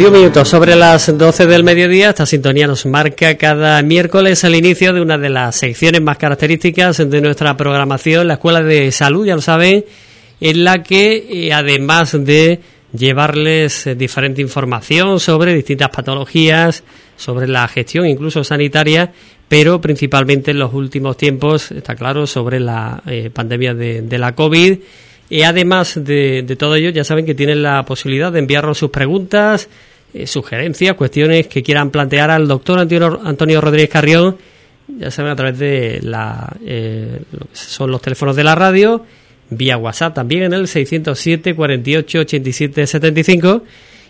21 minutos sobre las 12 del mediodía. Esta sintonía nos marca cada miércoles el inicio de una de las secciones más características de nuestra programación, la Escuela de Salud, ya lo saben, en la que eh, además de llevarles eh, diferente información sobre distintas patologías, sobre la gestión incluso sanitaria, pero principalmente en los últimos tiempos, está claro, sobre la eh, pandemia de, de la COVID y además de, todo ello, ya saben que tienen la posibilidad de enviarnos sus preguntas, eh, sugerencias, cuestiones que quieran plantear al doctor Antonio, Rodríguez Carrión, ya saben, a través de la, eh, son los teléfonos de la radio, vía WhatsApp también en el 607 48 87 75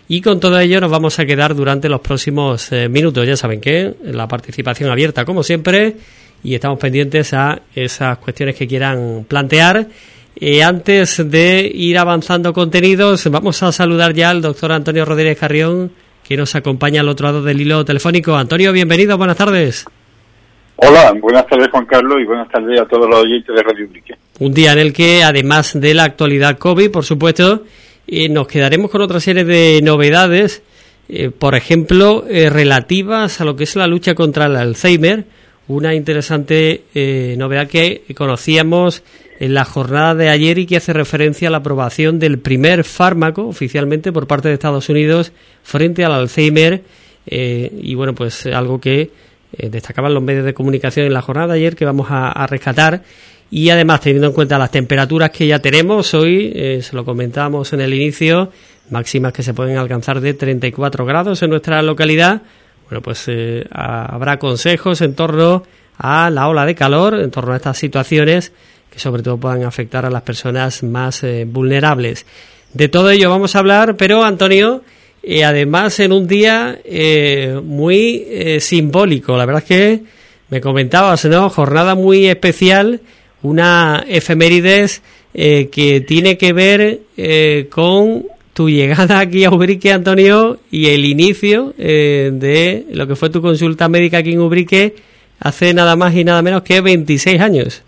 y con todo ello nos vamos a quedar durante los próximos eh, minutos. Ya saben que la participación abierta como siempre y estamos pendientes a esas cuestiones que quieran plantear antes de ir avanzando contenidos, vamos a saludar ya al doctor Antonio Rodríguez Carrión, que nos acompaña al otro lado del hilo telefónico. Antonio, bienvenido, buenas tardes. Hola, buenas tardes Juan Carlos y buenas tardes a todos los oyentes de Radio Ubrique. Un día en el que, además de la actualidad COVID, por supuesto, eh, nos quedaremos con otra serie de novedades, eh, por ejemplo, eh, relativas a lo que es la lucha contra el Alzheimer, una interesante novedad que conocíamos en la jornada de ayer y que hace referencia a la aprobación del primer fármaco oficialmente por parte de Estados Unidos frente al Alzheimer eh, y bueno pues algo que eh, destacaban los medios de comunicación en la jornada de ayer que vamos a, rescatar. Y además teniendo en cuenta las temperaturas que ya tenemos hoy eh, se lo comentábamos en el inicio máximas que se pueden alcanzar de 34 grados en nuestra localidad. Bueno pues habrá consejos en torno a la ola de calor en torno a estas situaciones que sobre todo puedan afectar a las personas más eh, vulnerables. De todo ello vamos a hablar, pero Antonio, eh, además en un día eh, muy simbólico, la verdad es que me comentabas, ¿no? Jornada muy especial, una efemérides que tiene que ver con tu llegada aquí a Ubrique, Antonio, y el inicio de lo que fue tu consulta médica aquí en Ubrique hace nada más y nada menos que 26 años.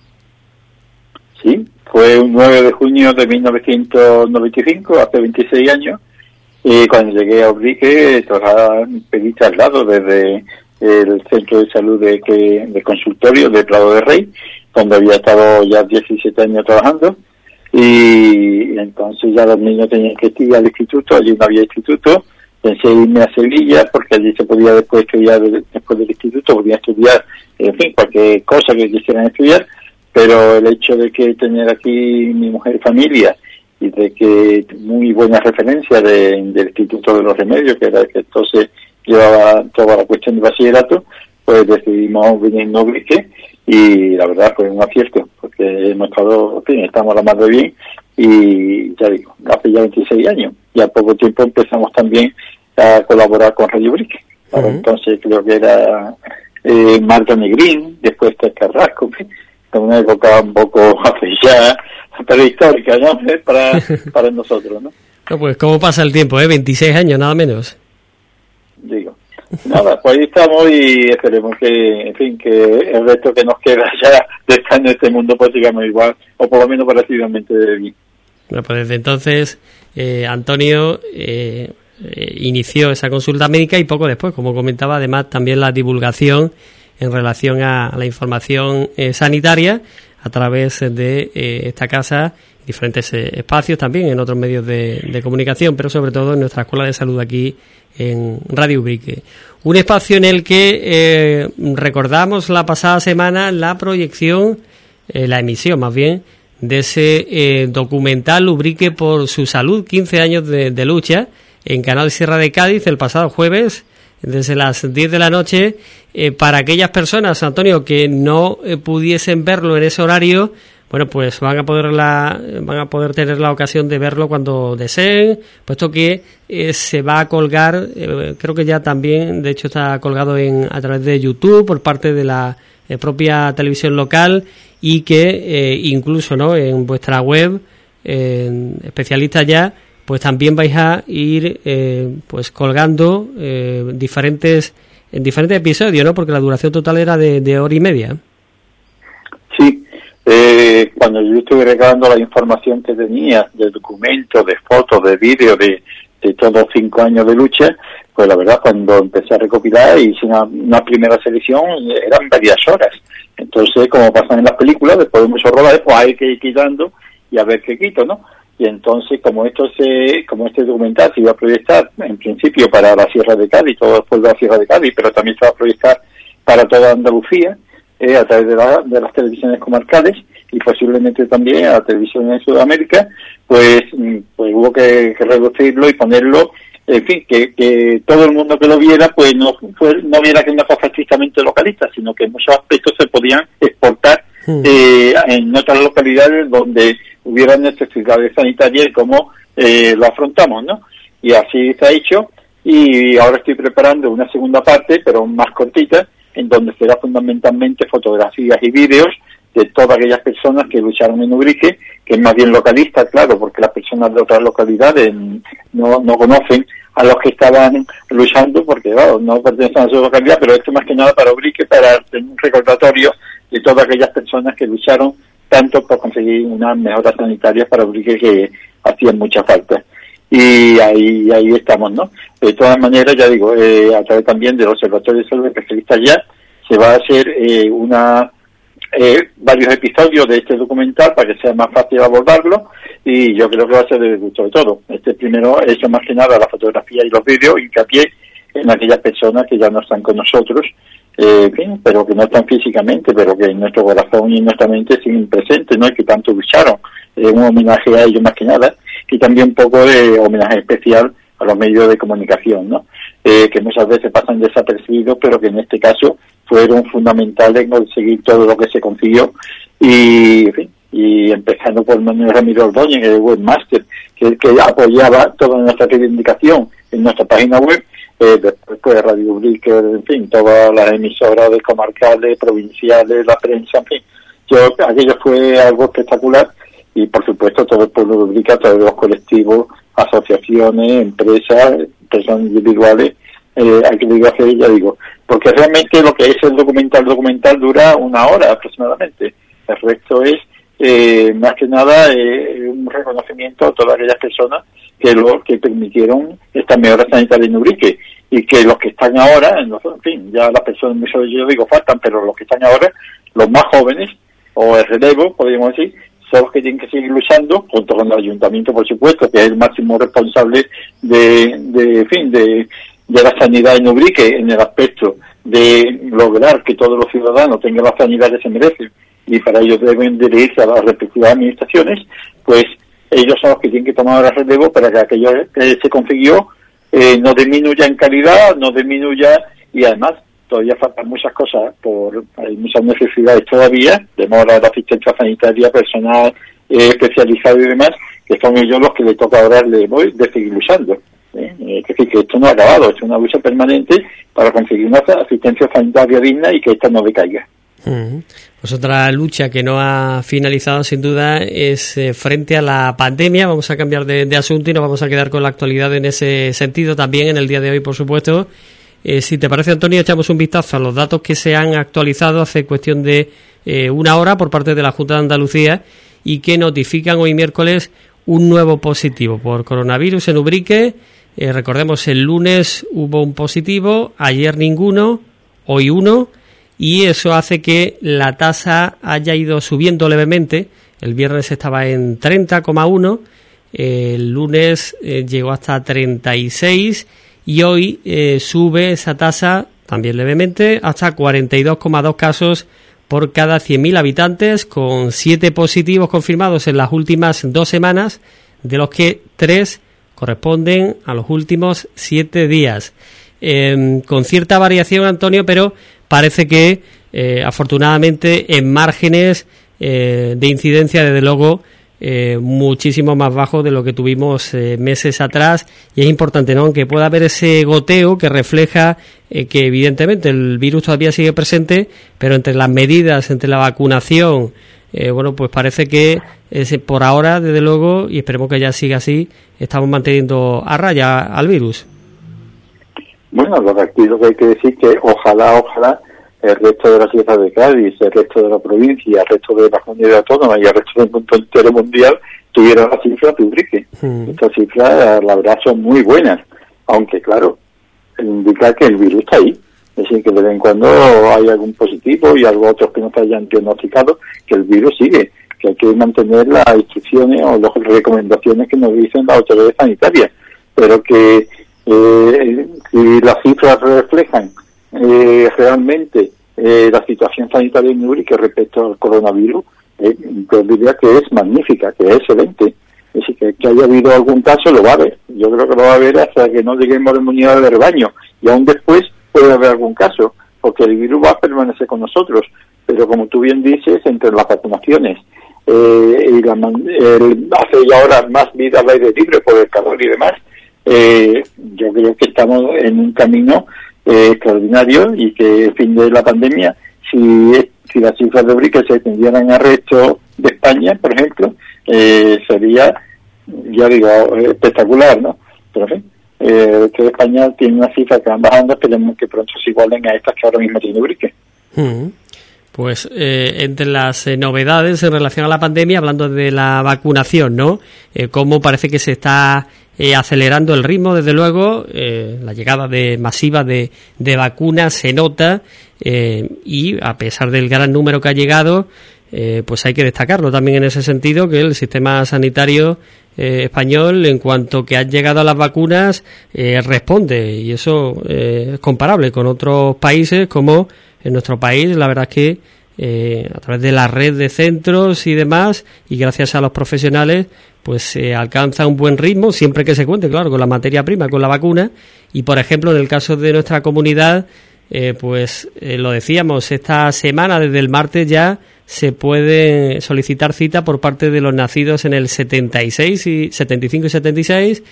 Sí, fue un 9 de junio de 1995, hace 26 años, y cuando llegué a Ubrique, pedí traslado desde el centro de salud de, de consultorio de Prado de Rey, donde había estado ya 17 años trabajando, y entonces ya los niños tenían que ir al instituto, allí no había instituto, pensé irme a Sevilla porque allí se podía después estudiar, después del instituto, podía estudiar, en fin, cualquier cosa que quisieran estudiar, pero el hecho de que tener aquí mi mujer y familia y de que muy buena referencia del Instituto de los Remedios, que era el que entonces llevaba toda la cuestión de bachillerato, pues decidimos venir en Noblique y la verdad fue un acierto, porque hemos estado, en fin, estamos la más de bien y ya digo, hace ya 26 años y a poco tiempo empezamos también a colaborar con Radio Brique. Entonces creo que era eh, Marta Negrín, después está Carrasco, una época un poco ya prehistórica, ¿no? Para, para nosotros, ¿no? No, pues cómo pasa el tiempo, ¿eh? 26 años, nada menos. Digo. Nada, pues ahí estamos y esperemos que, en fin, que el resto que nos queda ya de estar en este mundo pues sigamos igual, o por lo menos relativamente bien. Bueno, pues desde entonces, eh, Antonio eh, eh, inició esa consulta médica y poco después, como comentaba, además también la divulgación en relación a, la información eh, sanitaria a través de eh, esta casa, diferentes eh, espacios también en otros medios de, comunicación, pero sobre todo en nuestra escuela de salud aquí en Radio Ubrique. Un espacio en el que recordamos la pasada semana la proyección, la emisión más bien, de ese documental Ubrique por su salud, 15 años de, de lucha, en Canal Sierra de Cádiz el pasado jueves desde las 10 de la noche. Eh, para aquellas personas, Antonio, que no eh, pudiesen verlo en ese horario, bueno, pues van a poder la, van a poder tener la ocasión de verlo cuando deseen, puesto que eh, se va a colgar, creo que ya también, de hecho, está colgado en a través de YouTube por parte de la propia televisión local y que incluso, ¿no? En vuestra web, especialistas ya pues también vais a ir eh, pues colgando eh, diferentes en diferentes episodios, ¿no? Porque la duración total era de, hora y media. Sí, eh, cuando yo estuve recabando la información que tenía de documentos, de fotos, de vídeos, de, de todos cinco años de lucha, pues la verdad cuando empecé a recopilar hice una, primera selección eran varias horas. Entonces, como pasan en las películas, después de muchos rodajes, pues hay que ir quitando y a ver qué quito, ¿no? Y entonces, como esto se, como este documental se iba a proyectar en principio para la Sierra de Cádiz, todo el pueblo de la Sierra de Cádiz, pero también se va a proyectar para toda Andalucía, eh, a través de, de las televisiones comarcales y posiblemente también a la televisión en Sudamérica, pues, mm, pues hubo que, reducirlo y ponerlo en fin, que, que, todo el mundo que lo viera, pues no fue, no viera que una cosa estrictamente localista, sino que en muchos aspectos se podían exportar hmm. eh, en otras localidades donde hubiera necesidades sanitarias y cómo eh, lo afrontamos, ¿no? Y así se ha hecho y ahora estoy preparando una segunda parte, pero más cortita, en donde será fundamentalmente fotografías y vídeos de todas aquellas personas que lucharon en Ubrique, que es más bien localista, claro, porque las personas de otras localidades no, no conocen a los que estaban luchando, porque claro, no pertenecen a su localidad, pero esto más que nada para Ubrique, para un recordatorio de todas aquellas personas que lucharon tanto por conseguir unas mejoras sanitarias para Ubrique que hacían mucha falta. Y ahí, ahí estamos, ¿no? De todas maneras, ya digo, eh, a través también del Observatorio de Salud Especialistas ya, se va a hacer eh, una eh, varios episodios de este documental para que sea más fácil abordarlo y yo creo que va a ser de gusto de todo. Este primero hecho más que nada la fotografía y los vídeos, hincapié en aquellas personas que ya no están con nosotros, eh, pero que no están físicamente, pero que en nuestro corazón y en nuestra mente siguen presentes, ¿no? Y que tanto lucharon. Eh, un homenaje a ellos más que nada y también un poco de homenaje especial a los medios de comunicación, ¿no? Eh, que muchas veces pasan desapercibidos, pero que en este caso fueron fundamentales en conseguir todo lo que se consiguió y, y empezando por Manuel Ramiro Ordóñez, el webmaster, que, que apoyaba toda nuestra reivindicación en nuestra página web, eh, después pues Radio Blicker, en fin, todas las emisoras de comarcales, provinciales, la prensa, en fin. Yo, aquello fue algo espectacular y por supuesto todo el pueblo de todos los colectivos, asociaciones, empresas, personas individuales, eh, hay que digo hacer, ya digo, porque realmente lo que es el documental, documental dura una hora aproximadamente. El resto es, eh, más que nada, eh, un reconocimiento a todas aquellas personas que lo que permitieron esta mejora sanitaria en Ubrique y que los que están ahora, en, fin, ya las personas, yo digo, faltan, pero los que están ahora, los más jóvenes, o el relevo, podríamos decir, son los que tienen que seguir luchando, junto con el ayuntamiento, por supuesto, que es el máximo responsable de, de fin, de, de la sanidad en Ubrique en el aspecto de lograr que todos los ciudadanos tengan la sanidad que se merecen y para ello deben dirigirse a las respectivas administraciones, pues ellos son los que tienen que tomar el relevo para que aquello que se consiguió eh, no disminuya en calidad, no disminuya y además todavía faltan muchas cosas, por hay muchas necesidades todavía, de modo la asistencia sanitaria, personal eh, especializado y demás, que son ellos los que le toca ahora de seguir luchando. ¿eh? Es decir, que esto no ha acabado, es una lucha permanente para conseguir una asistencia sanitaria digna y que esta no decaiga. Pues otra lucha que no ha finalizado sin duda es eh, frente a la pandemia. Vamos a cambiar de, asunto y nos vamos a quedar con la actualidad en ese sentido también en el día de hoy, por supuesto. Eh, si te parece, Antonio, echamos un vistazo a los datos que se han actualizado hace cuestión de una hora por parte de la Junta de Andalucía y que notifican hoy miércoles un nuevo positivo por coronavirus en Ubrique eh, recordemos, el lunes hubo un positivo, ayer ninguno, hoy uno, y eso hace que la tasa haya ido subiendo levemente. El viernes estaba en 30,1, el lunes eh, llegó hasta 36 y hoy eh, sube esa tasa también levemente hasta 42,2 casos por cada 100.000 habitantes, con 7 positivos confirmados en las últimas dos semanas, de los que 3 corresponden a los últimos siete días. Em, con cierta variación, Antonio, pero parece que eh, afortunadamente en márgenes eh, de incidencia, desde luego, eh, muchísimo más bajo de lo que tuvimos meses atrás y es importante, ¿no? Aunque pueda haber ese goteo que refleja que evidentemente el virus todavía sigue presente, pero entre las medidas, entre la vacunación, eh, bueno, pues parece que por ahora, desde luego, y esperemos que ya siga así, estamos manteniendo a raya al virus. Bueno, lo que aquí lo que hay que decir que ojalá, ojalá el resto de la ciudad de Cádiz, el resto de la provincia, el resto de la comunidad autónoma y el resto del mundo entero mundial tuvieron las cifras de Ubrique. Mm. Estas cifras, la verdad, son muy buenas, aunque claro, indica que el virus está ahí. Es decir, que de vez en cuando hay algún positivo y algo otros que no se hayan diagnosticado, que el virus sigue, que hay que mantener las instrucciones o las recomendaciones que nos dicen las autoridades sanitarias, pero que eh, si las cifras reflejan eh, realmente eh, la situación sanitaria en Ubrique respecto al coronavirus, eh, yo diría que es magnífica, que es excelente. Es decir, que, que haya habido algún caso lo va a haber. Yo creo que lo va a haber hasta que no lleguemos a la inmunidad del rebaño. Y aún después puede haber algún caso, porque el virus va a permanecer con nosotros. Pero como tú bien dices, entre las vacunaciones eh, y la, el- hace ya ahora más vida al aire libre por el calor y demás, eh, yo creo que estamos en un camino eh, extraordinario y que el fin de la pandemia, si, si las cifras de Ubrique se extendieran al resto de España, por ejemplo, eh, sería, ya digo, eh, espectacular, ¿no? Pero en fin, eh, el resto de España tiene unas cifras que van bajando, esperemos que pronto se igualen a estas que ahora mismo tiene Ubrique. Mm. Pues eh, entre las eh, novedades en relación a la pandemia, hablando de la vacunación, ¿no? Eh, cómo parece que se está eh, acelerando el ritmo, desde luego, eh, la llegada de masiva de, de vacunas se nota eh, y a pesar del gran número que ha llegado, eh, pues hay que destacarlo también en ese sentido que el sistema sanitario eh, español, en cuanto que han llegado a las vacunas, responde y eso es comparable con otros países como en nuestro país. La verdad es que eh, a través de la red de centros y demás y gracias a los profesionales pues se alcanza un buen ritmo siempre que se cuente claro con la materia prima con la vacuna. Y por ejemplo en el caso de nuestra comunidad eh, pues eh, lo decíamos esta semana desde el martes ya se puede solicitar cita por parte de los nacidos en el 76 y 75 y 76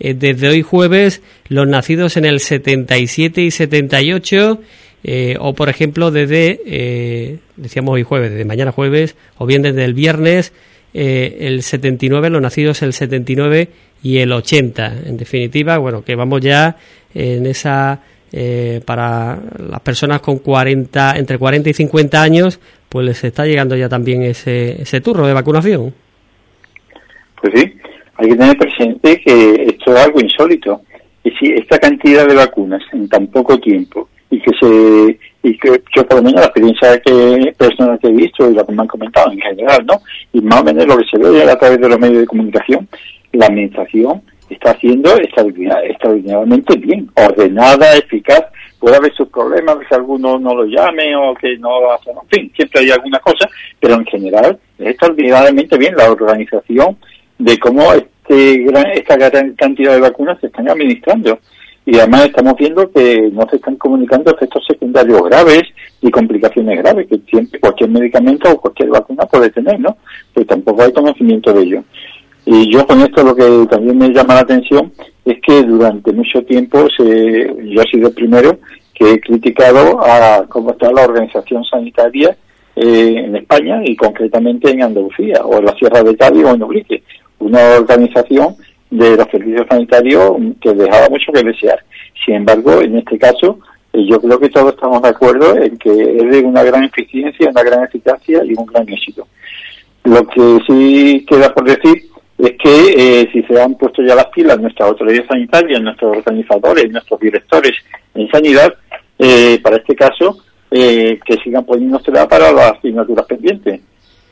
eh, desde hoy jueves los nacidos en el 77 y 78 eh, o por ejemplo desde eh, decíamos hoy jueves desde mañana jueves o bien desde el viernes eh, el 79 los nacidos el 79 y el 80 en definitiva bueno que vamos ya en esa eh, para las personas con 40 entre 40 y 50 años pues les está llegando ya también ese, ese turro de vacunación Pues sí, hay que tener presente que esto es algo insólito. Y si esta cantidad de vacunas en tan poco tiempo y que se y que yo por lo menos la experiencia que personas que he visto y lo que me han comentado en general, ¿no? Y más o menos lo que se ve a través de los medios de comunicación, la administración está haciendo extraordinar- extraordinariamente bien, ordenada, eficaz. Puede haber sus problemas, que alguno no lo llame o que no lo hace, en fin, siempre hay alguna cosa, pero en general es extraordinariamente bien la organización de cómo este gran, esta gran cantidad de vacunas se están administrando. Y además estamos viendo que no se están comunicando efectos secundarios graves y complicaciones graves que cualquier medicamento o cualquier vacuna puede tener, ¿no? Pues tampoco hay conocimiento de ello. Y yo con esto lo que también me llama la atención es que durante mucho tiempo se, yo he sido el primero que he criticado a cómo está la organización sanitaria eh, en España y concretamente en Andalucía o en la Sierra de Cádiz o en Ubrique. Una organización de los servicios sanitarios que dejaba mucho que desear. Sin embargo, en este caso, eh, yo creo que todos estamos de acuerdo en que es de una gran eficiencia, una gran eficacia y un gran éxito. Lo que sí queda por decir es que eh, si se han puesto ya las pilas nuestras autoridades sanitarias, nuestros organizadores, nuestros directores en sanidad, eh, para este caso, eh, que sigan poniéndosela para las asignaturas pendientes.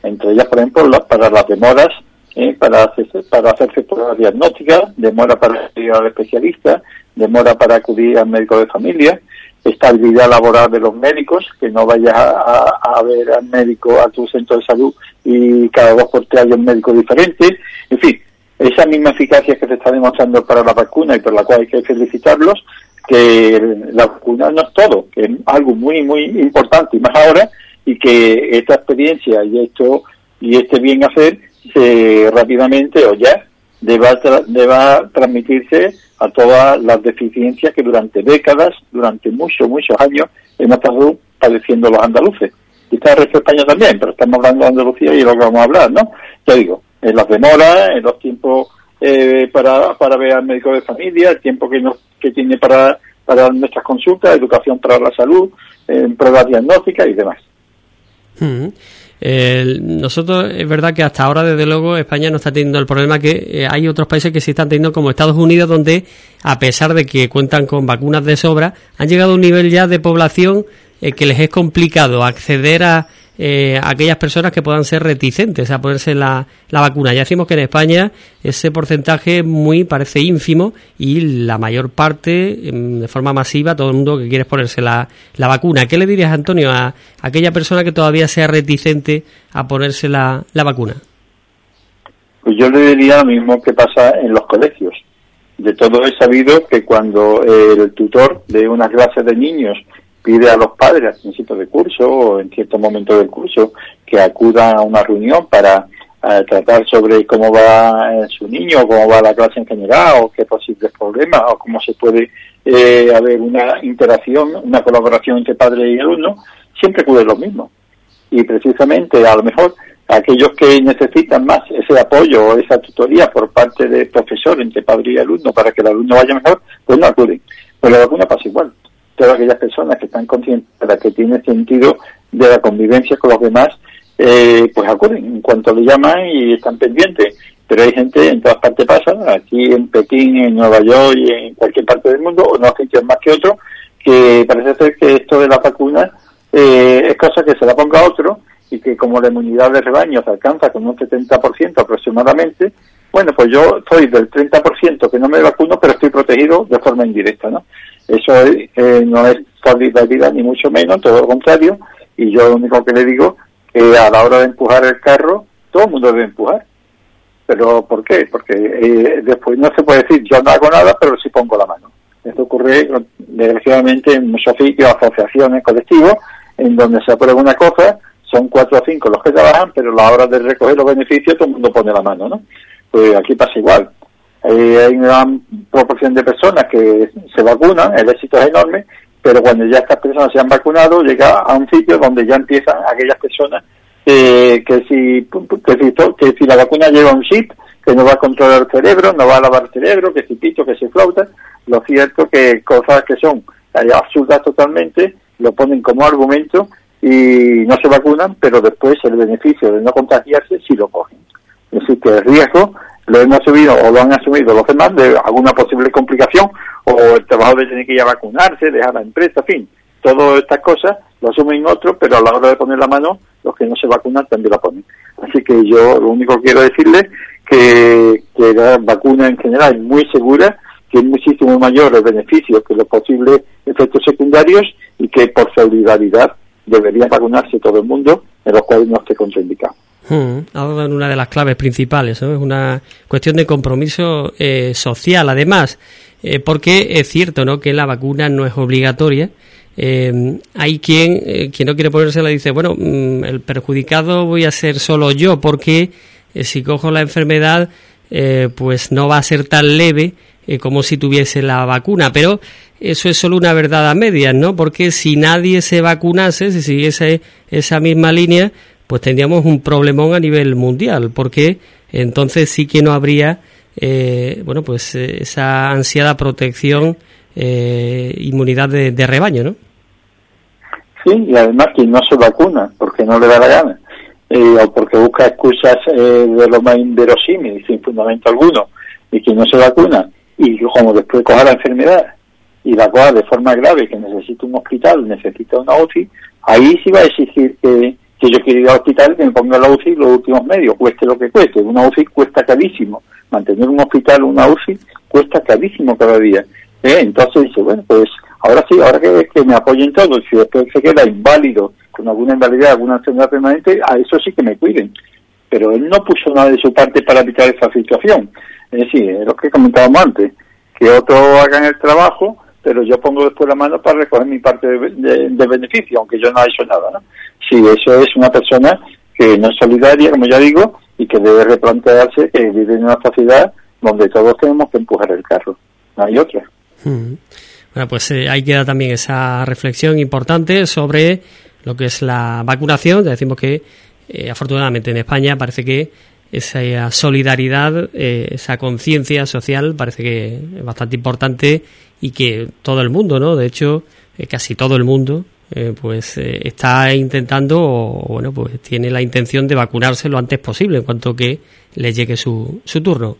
Entre ellas, por ejemplo, las- para las demoras, eh, para, hacerse, para hacerse pruebas diagnósticas, demora para ir al especialista, demora para acudir al médico de familia, estabilidad laboral de los médicos, que no vayas a, a- a ver al médico, a tu centro de salud y cada dos por tres hay un médico diferente. En fin, esa misma eficacia que se está demostrando para la vacuna y por la cual hay que felicitarlos, que la vacuna no es todo, que es algo muy, muy importante y más ahora, y que esta experiencia y esto y este bien hacer se rápidamente o ya deba, tra- deba transmitirse a todas las deficiencias que durante décadas, durante muchos, muchos años hemos estado padeciendo los andaluces. Y está el resto de España también, pero estamos hablando de Andalucía y es lo que vamos a hablar, ¿no? Ya digo, en las demoras, en los tiempos eh, para, para ver al médico de familia, el tiempo que, nos, que tiene para, para nuestras consultas, educación para la salud, eh, pruebas diagnósticas y demás. Mm. Nosotros es verdad que hasta ahora, desde luego, España no está teniendo el problema que eh, hay otros países que sí están teniendo, como Estados Unidos, donde, a pesar de que cuentan con vacunas de sobra, han llegado a un nivel ya de población eh, que les es complicado acceder a eh, aquellas personas que puedan ser reticentes a ponerse la, la, vacuna. Ya decimos que en España ese porcentaje muy parece ínfimo y la mayor parte, em, de forma masiva, todo el mundo que quiere ponerse la, la vacuna. ¿Qué le dirías, Antonio, a, aquella persona que todavía sea reticente a ponerse la, la vacuna? Pues yo le diría lo mismo que pasa en los colegios. De todo he sabido que cuando el tutor de una clase de niños pide a los padres al principio de curso o en cierto momento del curso que acudan a una reunión para eh, tratar sobre cómo va eh, su niño, cómo va la clase en general o qué posibles problemas o cómo se puede eh, haber una interacción, una colaboración entre padre y alumno, siempre ocurre lo mismo. Y precisamente a lo mejor aquellos que necesitan más ese apoyo o esa tutoría por parte del profesor entre padre y alumno para que el alumno vaya mejor, pues no acuden. Pues la vacuna pasa igual todas aquellas personas que están conscientes de que tiene sentido de la convivencia con los demás, eh, pues acuden en cuanto le llaman y están pendientes. Pero hay gente en todas partes pasa, aquí en Pekín, en Nueva York y en cualquier parte del mundo, o no sitios más que otro, que parece ser que esto de la vacuna eh, es cosa que se la ponga a otro y que como la inmunidad de rebaño se alcanza con un 70% aproximadamente, bueno, pues yo soy del 30% que no me vacuno, pero estoy protegido de forma indirecta, ¿no? Eso eh, no es solidaridad ni mucho menos, todo lo contrario, y yo lo único que le digo que a la hora de empujar el carro, todo el mundo debe empujar. ¿Pero por qué? Porque eh, después no se puede decir yo no hago nada, pero sí pongo la mano. Esto ocurre desgraciadamente en muchos sitios, asociaciones, colectivos, en donde se aprueba una cosa, son cuatro o cinco los que trabajan, pero a la hora de recoger los beneficios todo el mundo pone la mano, ¿no? Pues aquí pasa igual. Eh, hay una proporción de personas que se vacunan, el éxito es enorme, pero cuando ya estas personas se han vacunado, llega a un sitio donde ya empiezan aquellas personas eh, que, si, que, si, la vacuna lleva un chip, que no va a controlar el cerebro, no va a lavar el cerebro, que si pito, que si flauta, lo cierto que cosas que son eh, absurdas totalmente, lo ponen como argumento y no se vacunan, pero después el beneficio de no contagiarse sí lo cogen. Que el riesgo lo hemos asumido o lo han asumido los demás de alguna posible complicación o el trabajador de tener que ir a vacunarse, dejar la empresa, en fin, todas estas cosas lo asumen otros, pero a la hora de poner la mano, los que no se vacunan también la ponen. Así que yo lo único que quiero decirles que, que la vacuna en general es muy segura, que es muchísimo mayor el beneficio que los posibles efectos secundarios y que por solidaridad debería vacunarse todo el mundo en los cuales no esté contraindicado. Hmm, dado en una de las claves principales, es una cuestión de compromiso eh, social, además, eh, porque es cierto ¿no? que la vacuna no es obligatoria. Eh, hay quien, quien no quiere ponérsela y dice, bueno, mm, el perjudicado voy a ser solo yo, porque si cojo la enfermedad, pues no va a ser tan leve como si tuviese la vacuna. Pero eso es solo una verdad a medias, ¿no? Porque si nadie se vacunase, si siguiese esa misma línea, pues tendríamos un problemón a nivel mundial, porque entonces sí que no habría, eh, bueno, pues eh, esa ansiada protección, eh, inmunidad de, rebaño, ¿no? Sí, y además quien no se vacuna porque no le da la gana, o porque busca excusas de lo más inverosímil, sin fundamento alguno, y quien no se vacuna, y como después coja la enfermedad y la coja de forma grave, que necesita un hospital, necesita una UCI, ahí sí va a exigir que que yo quiero ir al hospital que me ponga la UCI los últimos medios, cueste lo que cueste. Una UCI cuesta carísimo. Mantener un hospital, una UCI, cuesta carísimo cada día. ¿Eh? Entonces dice, bueno, pues ahora sí, ahora que, que me apoyen todos, si después se queda inválido, con alguna invalidez, alguna enfermedad permanente, a eso sí que me cuiden. Pero él no puso nada de su parte para evitar esa situación. Es decir, es lo que comentábamos antes, que otros hagan el trabajo, pero yo pongo después la mano para recoger mi parte de, de beneficio, aunque yo no haya hecho nada, ¿no? Sí, eso es una persona que no es solidaria, como ya digo, y que debe replantearse que vive en una sociedad donde todos tenemos que empujar el carro. No hay otra. Hmm. Bueno, pues eh, ahí queda también esa reflexión importante sobre lo que es la vacunación. Decimos que, eh, afortunadamente, en España parece que esa solidaridad, eh, esa conciencia social parece que es bastante importante y que todo el mundo, ¿no? De hecho, casi todo el mundo eh, pues eh, está intentando, o, bueno, pues tiene la intención de vacunarse lo antes posible, en cuanto que le llegue su, su turno.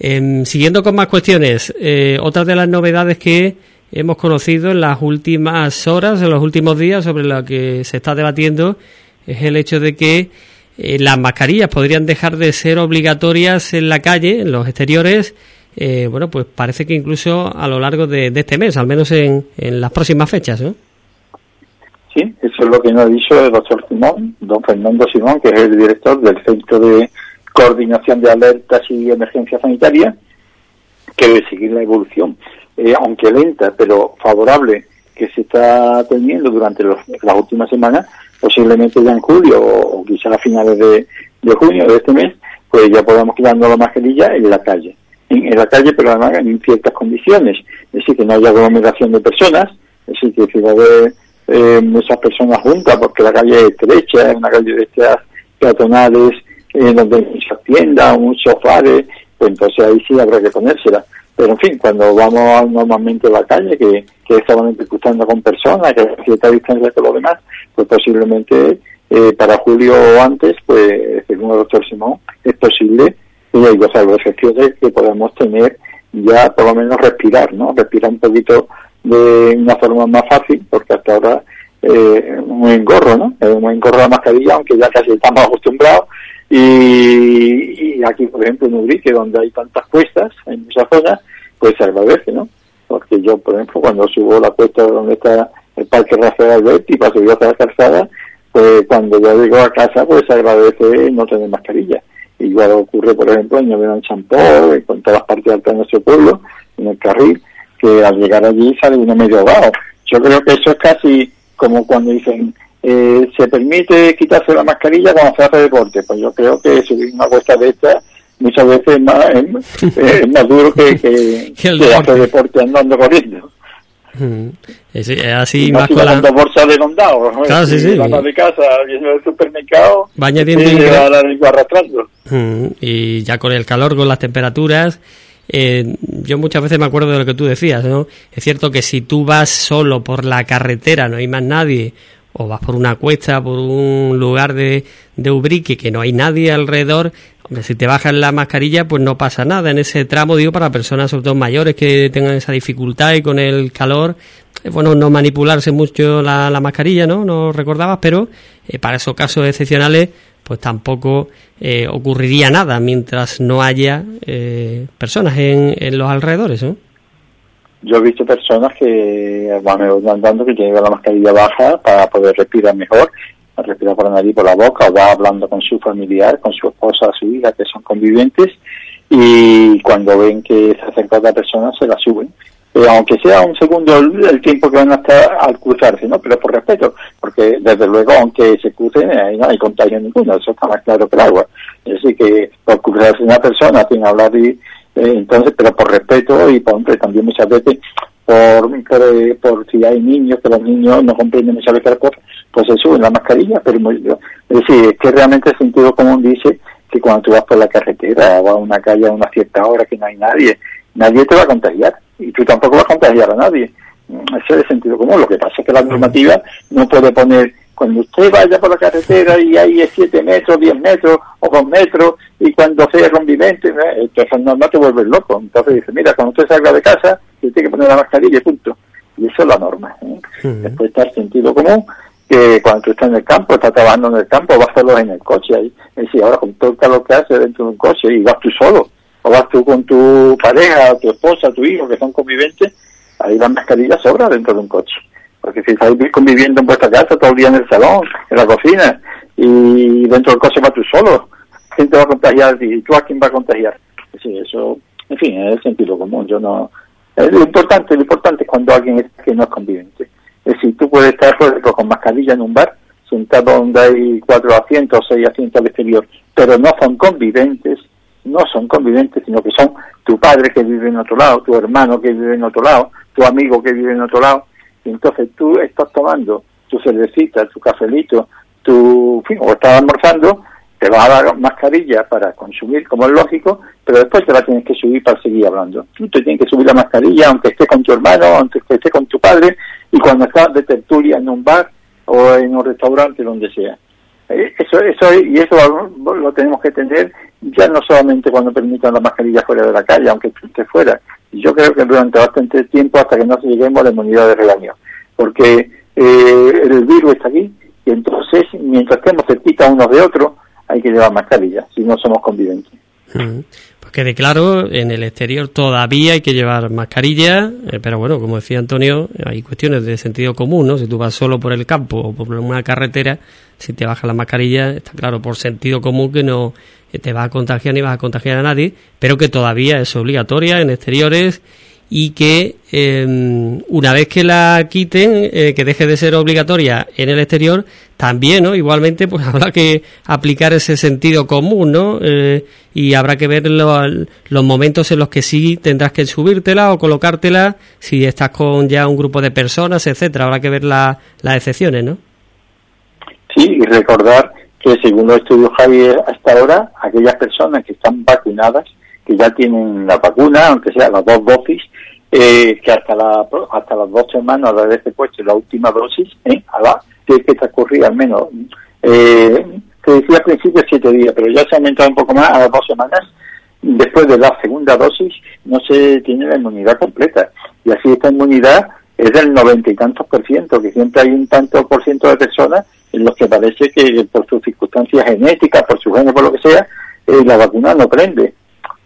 Em, siguiendo con más cuestiones, eh, otra de las novedades que hemos conocido en las últimas horas, en los últimos días, sobre la que se está debatiendo, es el hecho de que las mascarillas podrían dejar de ser obligatorias en la calle, en los exteriores, bueno, pues parece que incluso a lo largo de, este mes, al menos en, en las próximas fechas, ¿no? Sí, eso es lo que nos ha dicho el doctor Simón, don Fernando Simón, que es el director del Centro de Coordinación de Alertas y Emergencias Sanitarias, que debe seguir la evolución, eh, aunque lenta, pero favorable, que se está teniendo durante las últimas semanas, posiblemente ya en julio o, quizás a finales de, junio de este mes, pues ya podamos quitarnos la mascarilla en la calle. En, la calle, pero además en ciertas condiciones. Es decir, que no haya aglomeración de personas, es decir, que si va a haber eh, muchas personas juntas porque la calle es estrecha, es una calle de estas peatonales en donde hay muchas tiendas, muchos bares, pues entonces ahí sí habrá que ponérsela. Pero en fin, cuando vamos normalmente a la calle, que, que es solamente cruzando con personas, que a cierta distancia con los demás, pues posiblemente eh, para julio o antes, pues según el doctor Simón, es posible, y hay dos excepciones, que podamos tener ya por lo menos respirar, ¿no? Respirar un poquito de una forma más fácil, porque hasta ahora eh, un engorro, ¿no? Es un engorro la mascarilla, aunque ya casi estamos acostumbrados. Y, aquí, por ejemplo, en Ubrique, donde hay tantas cuestas, en muchas zonas, pues se agradece, ¿no? Porque yo, por ejemplo, cuando subo la cuesta donde está el Parque Rafael Alberti para subir hasta la calzada, pues cuando yo llego a casa, pues se agradece no tener mascarilla. Igual ocurre, por ejemplo, en el Champó, en todas las partes altas de nuestro pueblo, en el carril, que al llegar allí sale uno medio abajo. Yo creo que eso es casi como cuando dicen, eh, se permite quitarse la mascarilla cuando se hace deporte. Pues yo creo que subir una cuesta de esta muchas veces es más, es, más duro que, que, que hacer deporte andando corriendo. Mm. Es, así más con la... bolsas de condado, claro, sí, sí. de casa, viendo el supermercado, va añadiendo y arrastrando. Mm. Y ya con el calor, con las temperaturas, eh, yo muchas veces me acuerdo de lo que tú decías, ¿no? Es cierto que si tú vas solo por la carretera, no hay más nadie, o vas por una cuesta, por un lugar de, de Ubrique que no hay nadie alrededor, hombre, si te bajas la mascarilla, pues no pasa nada en ese tramo, digo, para personas sobre todo mayores que tengan esa dificultad y con el calor, eh, bueno, no manipularse mucho la, la mascarilla, ¿no? No recordabas, pero eh, para esos casos excepcionales, pues tampoco eh, ocurriría nada mientras no haya eh, personas en, en, los alrededores. ¿no? Yo he visto personas que van andando que tienen la mascarilla baja para poder respirar mejor, respirar por la nariz, por la boca, o va hablando con su familiar, con su esposa, su hija, que son conviventes, y cuando ven que se acerca otra persona se la suben eh, aunque sea un segundo el, tiempo que van a estar al cruzarse, ¿no? Pero por respeto, porque desde luego, aunque se crucen, ahí no hay contagio ninguno, eso está más claro que el agua. Es decir, que por cruzarse una persona sin hablar y, eh, entonces, pero por respeto y por, también muchas veces por, eh, por, si hay niños, que los niños no comprenden muchas veces las cosas, pues se suben la mascarilla, pero es decir, es que realmente el sentido común dice que cuando tú vas por la carretera o a una calle a una cierta hora que no hay nadie, nadie te va a contagiar y tú tampoco vas a contagiar a nadie. Ese es el sentido común. Lo que pasa es que la normativa no puede poner, cuando usted vaya por la carretera y hay 7 metros, 10 metros o 2 metros, y cuando sea rompimiento, ¿eh? esa norma te vuelve loco. Entonces dice, mira, cuando usted salga de casa, usted tiene que poner la mascarilla y punto. Y eso es la norma. ¿eh? Después está el sentido común, que cuando tú estás en el campo, estás trabajando en el campo, vas solo en el coche. Ahí. Es decir, ahora con todo el calor que hace dentro de un coche y vas tú solo o vas tú con tu pareja, tu esposa, tu hijo, que son conviventes, ahí la mascarilla sobra dentro de un coche. Porque si estáis conviviendo en vuestra casa todo el día en el salón, en la cocina, y dentro del coche vas tú solo, ¿quién te va a contagiar? ¿Y tú a quién va a contagiar? Eso, en fin, es sentido común. Yo no. Lo importante, lo importante es cuando alguien es que no es convivente. Es decir, tú puedes estar con mascarilla en un bar, sentado donde hay cuatro asientos, seis asientos al exterior, pero no son conviventes, no son conviventes, sino que son tu padre que vive en otro lado, tu hermano que vive en otro lado, tu amigo que vive en otro lado. Y entonces tú estás tomando tu cervecita, tu cafelito, tu, fin, o estás almorzando, te vas a dar mascarilla para consumir, como es lógico, pero después te la tienes que subir para seguir hablando. Tú te tienes que subir la mascarilla, aunque estés con tu hermano, aunque estés con tu padre, y cuando estás de tertulia en un bar o en un restaurante, donde sea. Eh, eso, eso y eso lo, tenemos que tener ya no solamente cuando permitan la mascarilla fuera de la calle, aunque esté fuera. Yo creo que durante bastante tiempo hasta que no lleguemos a la inmunidad de rebaño, porque eh, el virus está aquí y entonces mientras estemos cerquita unos de otros hay que llevar mascarilla, si no somos convivientes. Pues quede claro, en el exterior todavía hay que llevar mascarilla, eh, pero bueno, como decía Antonio, hay cuestiones de sentido común, ¿no? Si tú vas solo por el campo o por una carretera, si te bajas la mascarilla, está claro, por sentido común que no te va a contagiar ni vas a contagiar a nadie, pero que todavía es obligatoria en exteriores y que em, una vez que la quiten, eh, que deje de ser obligatoria en el exterior, también, ¿no? Igualmente, pues habrá que aplicar ese sentido común, ¿no? Eh, y habrá que ver los momentos en los que sí tendrás que subírtela o colocártela si estás con ya un grupo de personas, etcétera. Habrá que ver las excepciones, ¿no? Sí, y recordar que según los estudios Javier hasta ahora, aquellas personas que están vacunadas que ya tienen la vacuna, aunque sea las dos dosis, eh, que hasta la, hasta las dos semanas de haberse puesto la última dosis, ¿eh? a la, tiene que transcurrir al menos, eh, decía al principio siete días, pero ya se ha aumentado un poco más a las dos semanas, después de la segunda dosis no se tiene la inmunidad completa. Y así esta inmunidad es del noventa y tantos por ciento, que siempre hay un tanto por ciento de personas en los que parece que por sus circunstancias genéticas, por su genes, por lo que sea, eh, la vacuna no prende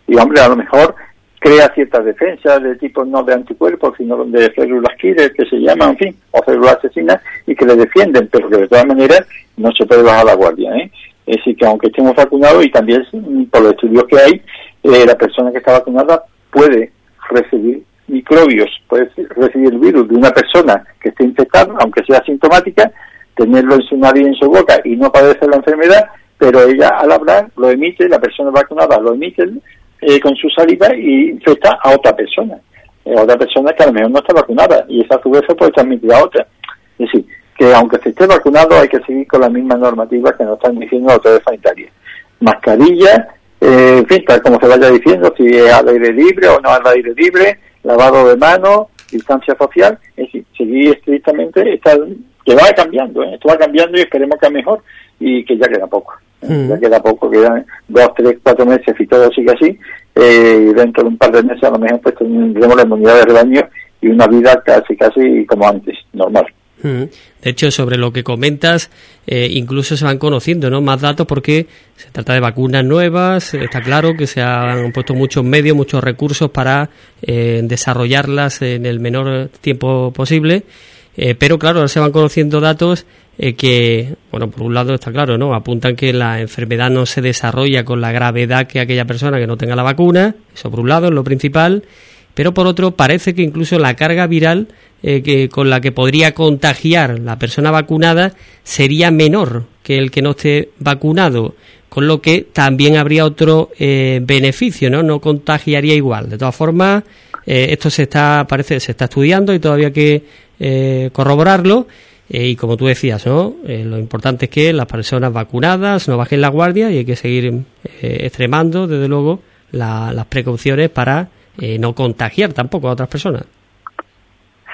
y hombre, a lo mejor crea ciertas defensas de tipo no de anticuerpos, sino de células killer, que se llaman, en fin, o células asesinas, y que le defienden, pero que de todas maneras no se puede bajar la guardia. ¿eh? Es decir, que aunque estemos vacunados, y también por los estudios que hay, eh, la persona que está vacunada puede recibir microbios, puede recibir el virus de una persona que esté infectada, aunque sea asintomática, tenerlo en su nariz en su boca y no padecer la enfermedad, pero ella al hablar lo emite, la persona vacunada lo emite eh, con su saliva y infecta a otra persona. Eh, otra persona que a lo mejor no está vacunada y esa a su vez se puede transmitir a otra. Es decir, que aunque se esté vacunado hay que seguir con la misma normativa que nos están diciendo las autoridades sanitarias. Mascarilla, eh, en fin, tal como se vaya diciendo, si es al aire libre o no al aire libre, lavado de manos, distancia social, es decir, seguir estrictamente, está, que va cambiando, esto va cambiando y esperemos que mejor y que ya queda poco. Mm. Ya queda poco, quedan dos, tres, cuatro meses y todo sigue así. Eh, y dentro de un par de meses a lo mejor pues tendremos la inmunidad de rebaño y una vida casi, casi como antes, normal. Mm. De hecho, sobre lo que comentas, eh, incluso se van conociendo ¿no? más datos porque se trata de vacunas nuevas, está claro que se han puesto muchos medios, muchos recursos para eh, desarrollarlas en el menor tiempo posible, pero claro, ahora se van conociendo datos eh, que, bueno, por un lado está claro, ¿no? Apuntan que la enfermedad no se desarrolla con la gravedad que aquella persona que no tenga la vacuna, eso por un lado es lo principal, pero por otro parece que incluso la carga viral eh, que, con la que podría contagiar la persona vacunada sería menor que el que no esté vacunado, con lo que también habría otro eh, beneficio, ¿no? No contagiaría igual. De todas formas, esto se está, parece, se está estudiando y todavía hay que corroborarlo eh, y como tú decías, ¿no? Eh, lo importante es que las personas vacunadas no bajen la guardia y hay que seguir eh, extremando, desde luego, las precauciones para no contagiar tampoco a otras personas.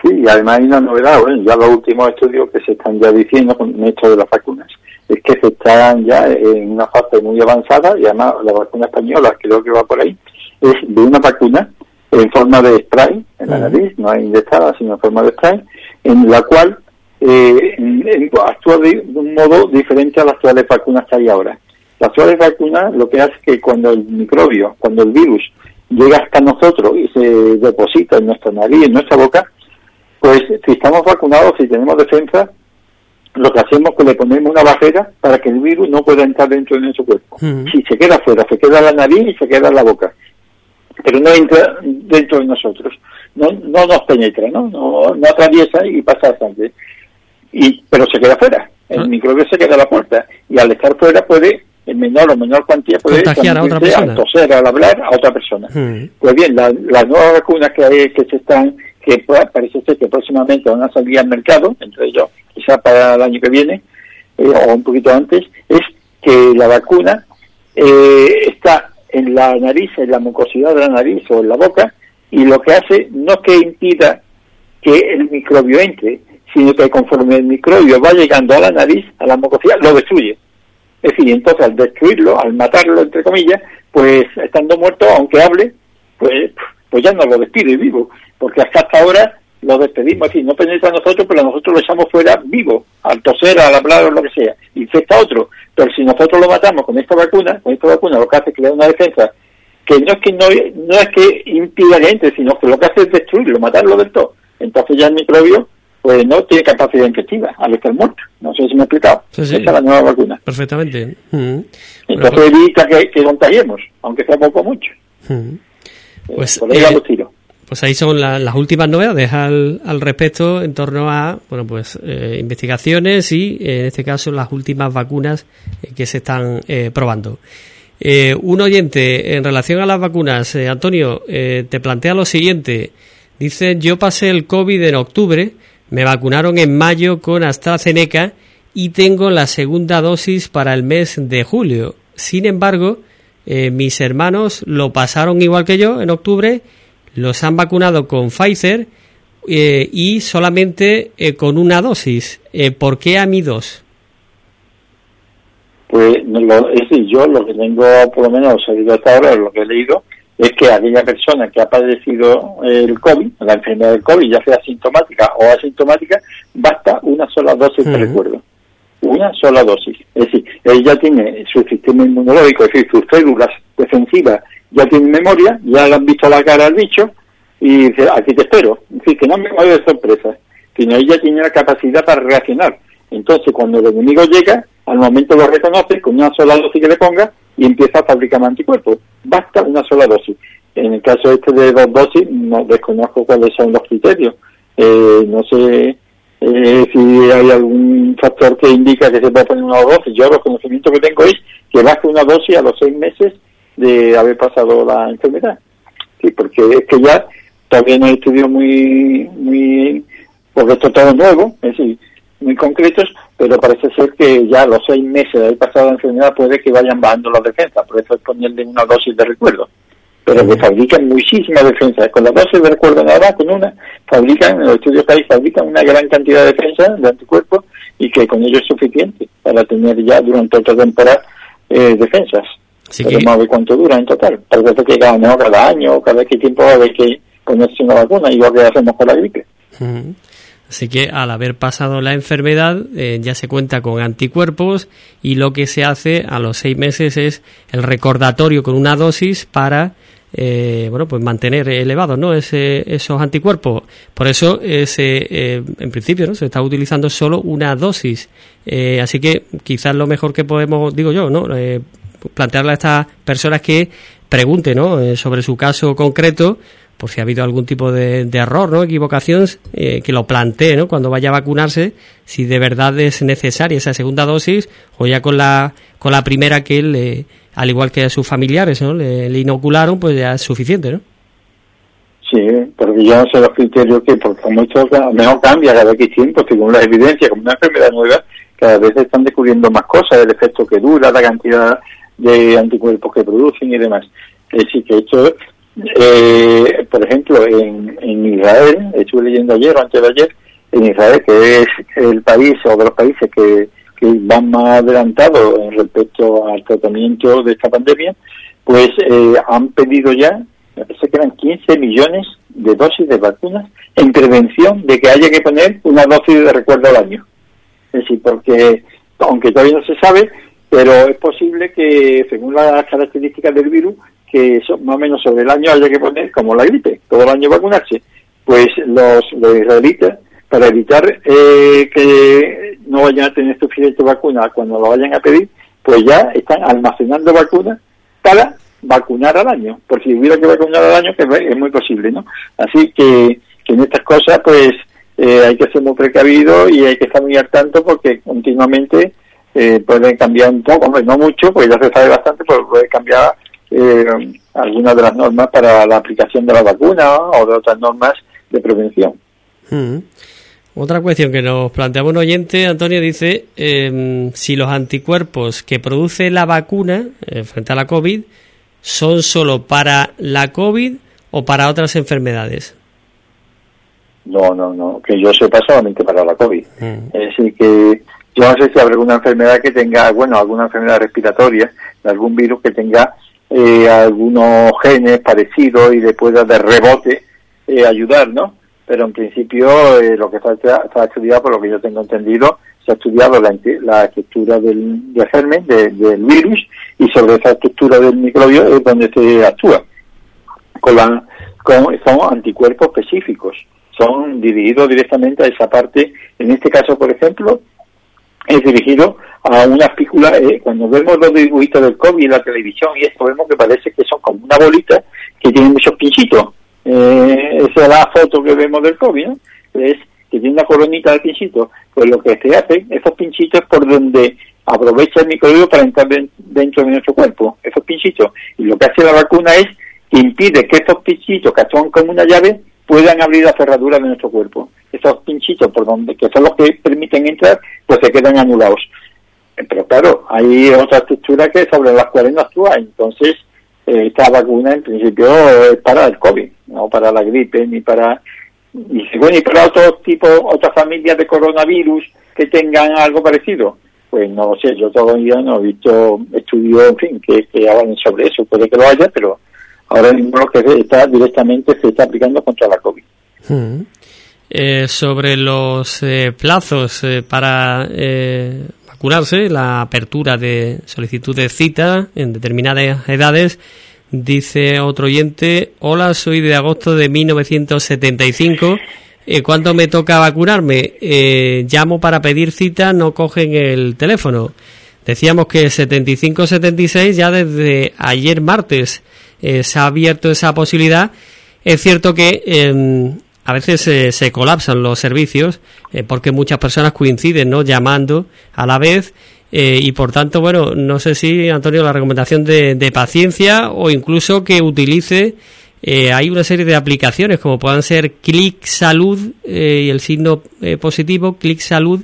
Sí, y además hay una novedad, bueno, ya los últimos estudios que se están ya diciendo con esto de las vacunas, es que se están ya en una fase muy avanzada y además la vacuna española, creo que va por ahí, es de una vacuna en forma de spray en la nariz, no hay inyectada, sino en forma de spray, en la cual eh, actúa de, un modo diferente a las actuales vacunas que hay ahora. Las actuales vacunas lo que hace es que cuando el microbio, cuando el virus llega hasta nosotros y se deposita en nuestra nariz, en nuestra boca, pues si estamos vacunados, si tenemos defensa, lo que hacemos es que le ponemos una barrera para que el virus no pueda entrar dentro de nuestro cuerpo. Si se queda fuera, se queda en la nariz y se queda en la boca. Pero no entra dentro de nosotros. No, no nos penetra, ¿no? No, no atraviesa y pasa sangre y pero se queda fuera. El ah. microbio se queda a la puerta y al estar fuera puede, en menor o menor cuantía, puede contagiar a otra persona. toser, al hablar a otra persona. Hmm. Pues bien, las nuevas vacunas que, hay, que se están, que parece ser que próximamente van a salir al mercado, entre ellos quizá para el año que viene, eh, o un poquito antes, es que la vacuna eh, está en la nariz, en la mucosidad de la nariz o en la boca, y lo que hace no que impida que el microbio entre, sino que conforme el microbio va llegando a la nariz, a la mucosidad, lo destruye. Es decir, entonces al destruirlo, al matarlo, entre comillas, pues estando muerto, aunque hable, pues, pues ya no lo despide vivo, porque hasta ahora lo despedimos, y no penetra a nosotros, pero nosotros lo echamos fuera vivo, al toser, al hablar o lo que sea, infecta a otro. Pero si nosotros lo matamos con esta vacuna, con esta vacuna lo que hace es da una defensa que no es que no, no es que impida que entre, sino que lo que hace es destruirlo, matarlo del todo. Entonces ya el microbio pues no tiene capacidad infectiva al estar muerto. No sé si me he explicado. Esa es la nueva vacuna. Perfectamente. Mm. Entonces pues- evita que, que, contagiemos, aunque sea poco mucho. Mm. Pues, eh, pues ahí son las últimas novedades al, respecto en torno a bueno pues eh, investigaciones y en este caso las últimas vacunas eh, que se están probando. un oyente en relación a las vacunas, Antonio, te plantea lo siguiente. Dice, yo pasé el COVID en octubre, me vacunaron en mayo con AstraZeneca y tengo la segunda dosis para el mes de julio. Sin embargo, eh, mis hermanos lo pasaron igual que yo en octubre, los han vacunado con Pfizer eh, y solamente eh, con una dosis. ¿Por qué a mí dos? Pues es decir, yo lo que tengo por lo menos sabido hasta ahora, lo que he leído, es que aquella persona que ha padecido el COVID, la enfermedad del COVID, ya sea sintomática o asintomática, basta una sola dosis de recuerdo una sola dosis. Es decir, ella tiene su sistema inmunológico, es decir, sus células defensivas ya tienen memoria, ya le han visto la cara al bicho y dice, aquí te espero. Es decir, que no me voy de sorpresa, sino ella tiene la capacidad para reaccionar. Entonces, cuando el enemigo llega, al momento lo reconoce con una sola dosis que le ponga y empieza a fabricar anticuerpos. Basta una sola dosis. En el caso este de dos dosis, no desconozco cuáles son los criterios. Eh, no sé eh, si hay algún factor que indica que se puede poner una dosis. Yo los conocimientos que tengo es que baje una dosis a los seis meses de haber pasado la enfermedad. Sí, porque es que ya no hay estudios muy, muy, porque esto todo nuevo, es decir, muy concretos, pero parece ser que ya a los seis meses de haber pasado la enfermedad puede que vayan bajando las defensas, por eso es ponerle una dosis de recuerdo pero que fabrican muchísimas defensas. Con la base de recuerdo nada más, con una, fabrican, en los estudios que hay, fabrican una gran cantidad de defensas de anticuerpos y que con ello es suficiente para tener ya durante otra temporada eh, defensas. Así pero que... ver cuánto dura en total. Tal vez que cada, no, cada año cada qué tiempo va a haber que ponerse una vacuna, igual que hacemos con la gripe. Así que al haber pasado la enfermedad eh, ya se cuenta con anticuerpos y lo que se hace a los seis meses es el recordatorio con una dosis para eh, bueno, pues mantener elevados ¿no? Ese, esos anticuerpos. Por eso, ese, eh, en principio, ¿no? se está utilizando solo una dosis. Eh, así que quizás lo mejor que podemos, digo yo, ¿no? plantearle a estas personas que pregunten ¿no? sobre su caso concreto, por si ha habido algún tipo de, error, ¿no? equivocación, que lo plantee ¿no? cuando vaya a vacunarse, si de verdad es necesaria esa segunda dosis o ya con la, con la primera que le al igual que a sus familiares, ¿no? Le, inocularon, pues ya es suficiente, ¿no? Sí, porque yo no sé los criterios que, porque como esto mejor cambia cada X tiempo, según las evidencias, como una enfermedad nueva, cada vez están descubriendo más cosas, el efecto que dura, la cantidad de anticuerpos que producen y demás. Es decir, que esto, eh, por ejemplo, en, en Israel, estuve leyendo ayer o antes de ayer, en Israel, que es el país o de los países que que van más adelantados respecto al tratamiento de esta pandemia, pues eh, han pedido ya, me parece que eran 15 millones de dosis de vacunas en prevención de que haya que poner una dosis de recuerdo al año. Es decir, porque aunque todavía no se sabe, pero es posible que, según las características del virus, que más o menos sobre el año haya que poner, como la gripe, todo el año vacunarse. Pues los, los israelitas para evitar eh, que no vayan a tener suficiente vacuna cuando lo vayan a pedir, pues ya están almacenando vacunas para vacunar al año, por si hubiera que vacunar al año, que es muy posible, ¿no? Así que, en estas cosas, pues, eh, hay que ser muy precavido y hay que estar muy al tanto porque continuamente eh, pueden cambiar un poco, no mucho, porque ya se sabe bastante, pero puede cambiar eh, algunas de las normas para la aplicación de la vacuna o de otras normas de prevención. Mm. Otra cuestión que nos planteaba un oyente, Antonio, dice em, si los anticuerpos que produce la vacuna eh, frente a la COVID son solo para la COVID o para otras enfermedades. No, no, no, que yo sepa solamente para la COVID. Mm. Es decir, que yo no sé si habrá alguna enfermedad que tenga, bueno, alguna enfermedad respiratoria, algún virus que tenga eh, algunos genes parecidos y le pueda de rebote eh, ayudar, ¿no? Pero en principio eh, lo que está, está, estudiado, por lo que yo tengo entendido, se ha estudiado la, estructura del, del germen, del virus, y sobre esa estructura del microbio es donde se actúa. Con la, son anticuerpos específicos, son dirigidos directamente a esa parte, en este caso, por ejemplo, es dirigido a una espícula, eh, cuando vemos los dibujitos del COVID en la televisión y esto vemos que parece que son como una bolita que tiene muchos pinchitos. Eh, esa es la foto que vemos del COVID. Es que tiene una coronita de pinchitos. Pues lo que se hace, esos pinchitos por donde aprovecha el microbio para entrar dentro de nuestro cuerpo, esos pinchitos. Y lo que hace la vacuna es que impide que estos pinchitos, que actúan como una llave, puedan abrir la cerradura de nuestro cuerpo. Esos pinchitos por donde, que son los que permiten entrar, pues se quedan anulados. Eh, pero claro, hay otra estructura que sobre las cuales no actúa. Entonces, esta vacuna en principio es para el COVID, no para la gripe ni para y bueno, y para otros tipos, otras familias de coronavirus que tengan algo parecido. Pues no lo sé, yo todavía no he visto estudios, en fin, que, que hablen sobre eso. Puede que lo haya, pero ahora mismo lo que está directamente se está aplicando contra la COVID. Hmm. Eh, sobre los eh, plazos eh, para vacunarse, la apertura de solicitud de cita en determinadas edades, dice otro oyente, hola, soy de agosto de 1975. ¿Cuándo me toca vacunarme? llamo para pedir cita, no cogen el teléfono. Decíamos que 75-76 ya desde ayer martes se ha abierto esa posibilidad. Es cierto que em, a veces se colapsan los servicios eh, porque muchas personas coinciden no llamando a la vez eh, y por tanto bueno no sé si Antonio la recomendación de, paciencia o incluso que utilice eh, hay una serie de aplicaciones como puedan ser Click Salud y el signo positivo Click Salud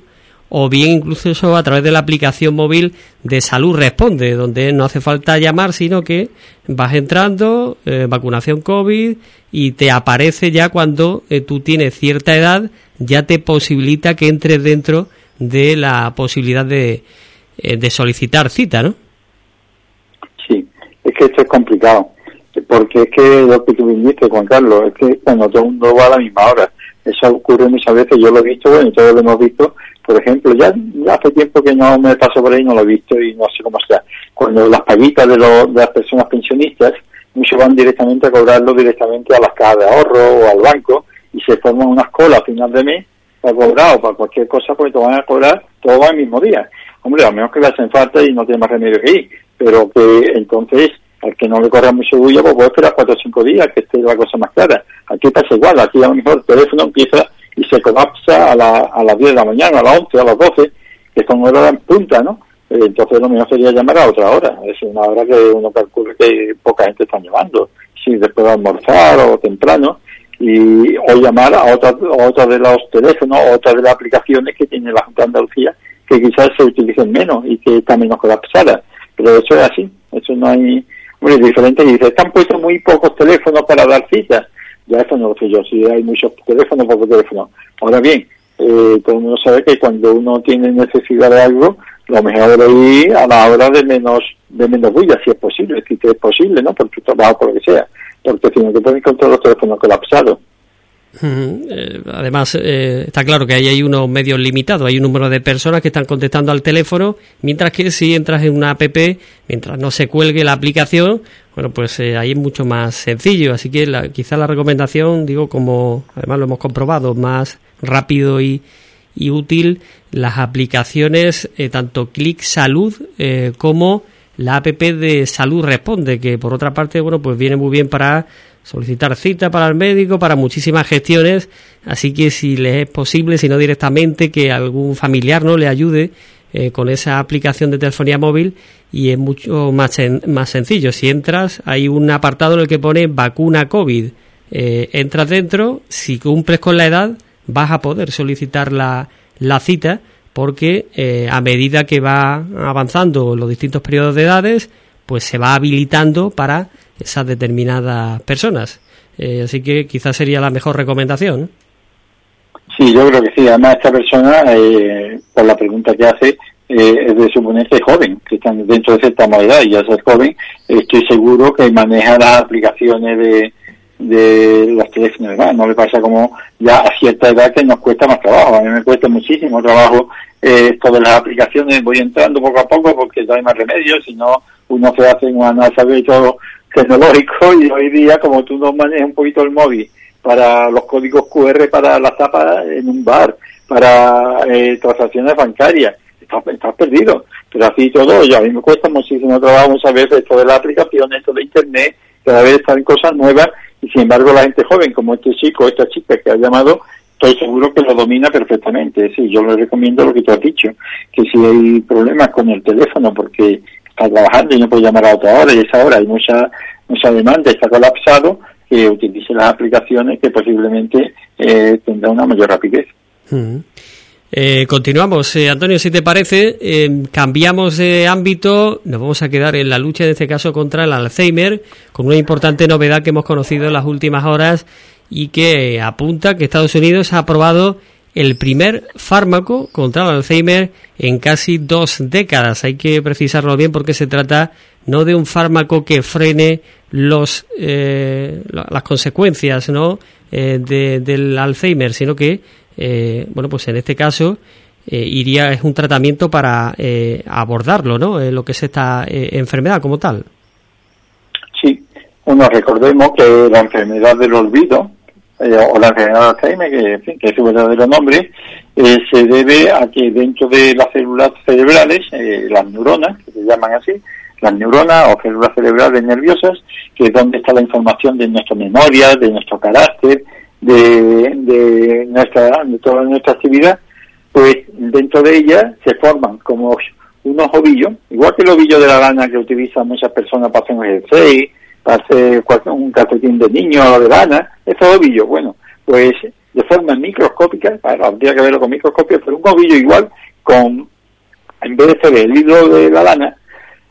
o bien incluso a través de la aplicación móvil de Salud Responde, donde no hace falta llamar, sino que vas entrando, eh, vacunación COVID, y te aparece ya cuando eh, tú tienes cierta edad, ya te posibilita que entres dentro de la posibilidad de, eh, de solicitar cita, ¿no? Sí, es que esto es complicado, porque es que lo que tú dijiste, Juan Carlos, es que cuando todo el mundo va a la misma hora, eso ocurre muchas veces, yo lo he visto, bueno, todos lo hemos visto, por ejemplo, ya, hace tiempo que no me paso por ahí, no lo he visto y no sé cómo está. Cuando las paguitas de, de las personas pensionistas, muchos van directamente a cobrarlo directamente a las cajas de ahorro o al banco y se forman unas colas a final de mes para cobrar o para cualquier cosa porque te van a cobrar todo el mismo día. Hombre, a menos que le hacen falta y no tiene más remedio que ir, pero que entonces al que no le corra mucho bulla, pues puede esperar cuatro o cinco días que esté la cosa más clara. Aquí pasa igual, aquí a lo mejor el teléfono empieza y se colapsa a, la, a las 10 de la mañana, a las 11, a las 12, que son horas en punta, ¿no? Eh, entonces lo mejor sería llamar a otra hora. Es una hora que uno calcula que poca gente está llamando. Si después de almorzar o temprano. Y, o llamar a otra, otra de los teléfonos, o otra de las aplicaciones que tiene la Junta de Andalucía, que quizás se utilicen menos y que están menos colapsadas. Pero eso es así. Eso no hay... Hombre, diferente. Y dice, están puestos muy pocos teléfonos para dar citas ya eso no lo sé yo, si hay muchos teléfonos, pocos teléfonos. Ahora bien, eh, todo el mundo sabe que cuando uno tiene necesidad de algo, lo mejor es ir a la hora de menos de menos bulla, si es posible, si es posible, ¿no? Por tu trabajo, por lo que sea. Porque si no te pueden encontrar los teléfonos colapsados. Eh, además, eh, está claro que ahí hay unos medios limitados, hay un número de personas que están contestando al teléfono, mientras que si entras en una app, mientras no se cuelgue la aplicación, bueno, pues eh, ahí es mucho más sencillo. Así que la, quizá la recomendación, digo, como además lo hemos comprobado, más rápido y, y útil, las aplicaciones, tanto Click Salud como la app de Salud Responde, que por otra parte, bueno, pues viene muy bien para solicitar cita para el médico, para muchísimas gestiones, así que si le es posible, si no directamente, que algún familiar no le ayude eh, con esa aplicación de telefonía móvil y es mucho más, más sencillo. Si entras, hay un apartado en el que pone vacuna COVID. Eh, entras dentro, si cumples con la edad, vas a poder solicitar la, la cita porque eh, a medida que va avanzando los distintos periodos de edades, pues se va habilitando para esas determinadas personas. Eh, así que quizás sería la mejor recomendación. Sí, yo creo que sí. Además, esta persona, eh, por la pregunta que hace, eh, es de suponerse joven, que están dentro de cierta modalidad y ya ser joven, estoy seguro que maneja las aplicaciones de, de los teléfonos No le pasa como ya a cierta edad que nos cuesta más trabajo. A mí me cuesta muchísimo trabajo eh, todas las aplicaciones. Voy entrando poco a poco porque no hay más remedio, si no uno se hace un analfabeto tecnológico y hoy día como tú no manejas un poquito el móvil para los códigos QR para la tapa en un bar, para eh, transacciones bancarias, estás, perdido. Pero así todo, y a mí me cuesta muchísimo trabajo muchas veces esto de la aplicación, esto de Internet, cada vez están cosas nuevas y sin embargo la gente joven como este chico, esta chica que ha llamado, estoy seguro que lo domina perfectamente. Sí, yo le recomiendo lo que tú has dicho, que si hay problemas con el teléfono porque está trabajando y no puede llamar a otra hora y esa hora hay mucha, mucha demanda, está colapsado, que utilice las aplicaciones que posiblemente eh, tendrá una mayor rapidez. Mm. Eh, continuamos, eh, Antonio, si te parece, eh, cambiamos de ámbito, nos vamos a quedar en la lucha, en este caso, contra el Alzheimer, con una importante novedad que hemos conocido en las últimas horas y que apunta que Estados Unidos ha aprobado el primer fármaco contra el Alzheimer en casi dos décadas. Hay que precisarlo bien porque se trata no de un fármaco que frene los las consecuencias ¿no? del Alzheimer, sino que eh, bueno, pues en este caso eh, iría es un tratamiento para eh, abordarlo, ¿no? lo que es esta enfermedad como tal. Sí, bueno, recordemos que la enfermedad del olvido o la enfermedad de Alzheimer, que, que es su verdadero nombre, se debe a que dentro de las células cerebrales, las neuronas, que se llaman así, las neuronas o células cerebrales nerviosas, que es donde está la información de nuestra memoria, de nuestro carácter, de, nuestra, de toda nuestra actividad, pues dentro de ella se forman como unos ovillos, igual que el ovillo de la lana que utilizan muchas personas para hacer un ejercicio, para hacer un calcetín de niño o de lana, esos ovillos, bueno, pues de forma microscópica, habría que verlo con microscopio, pero un ovillo igual con, en vez de ser el hilo de la lana,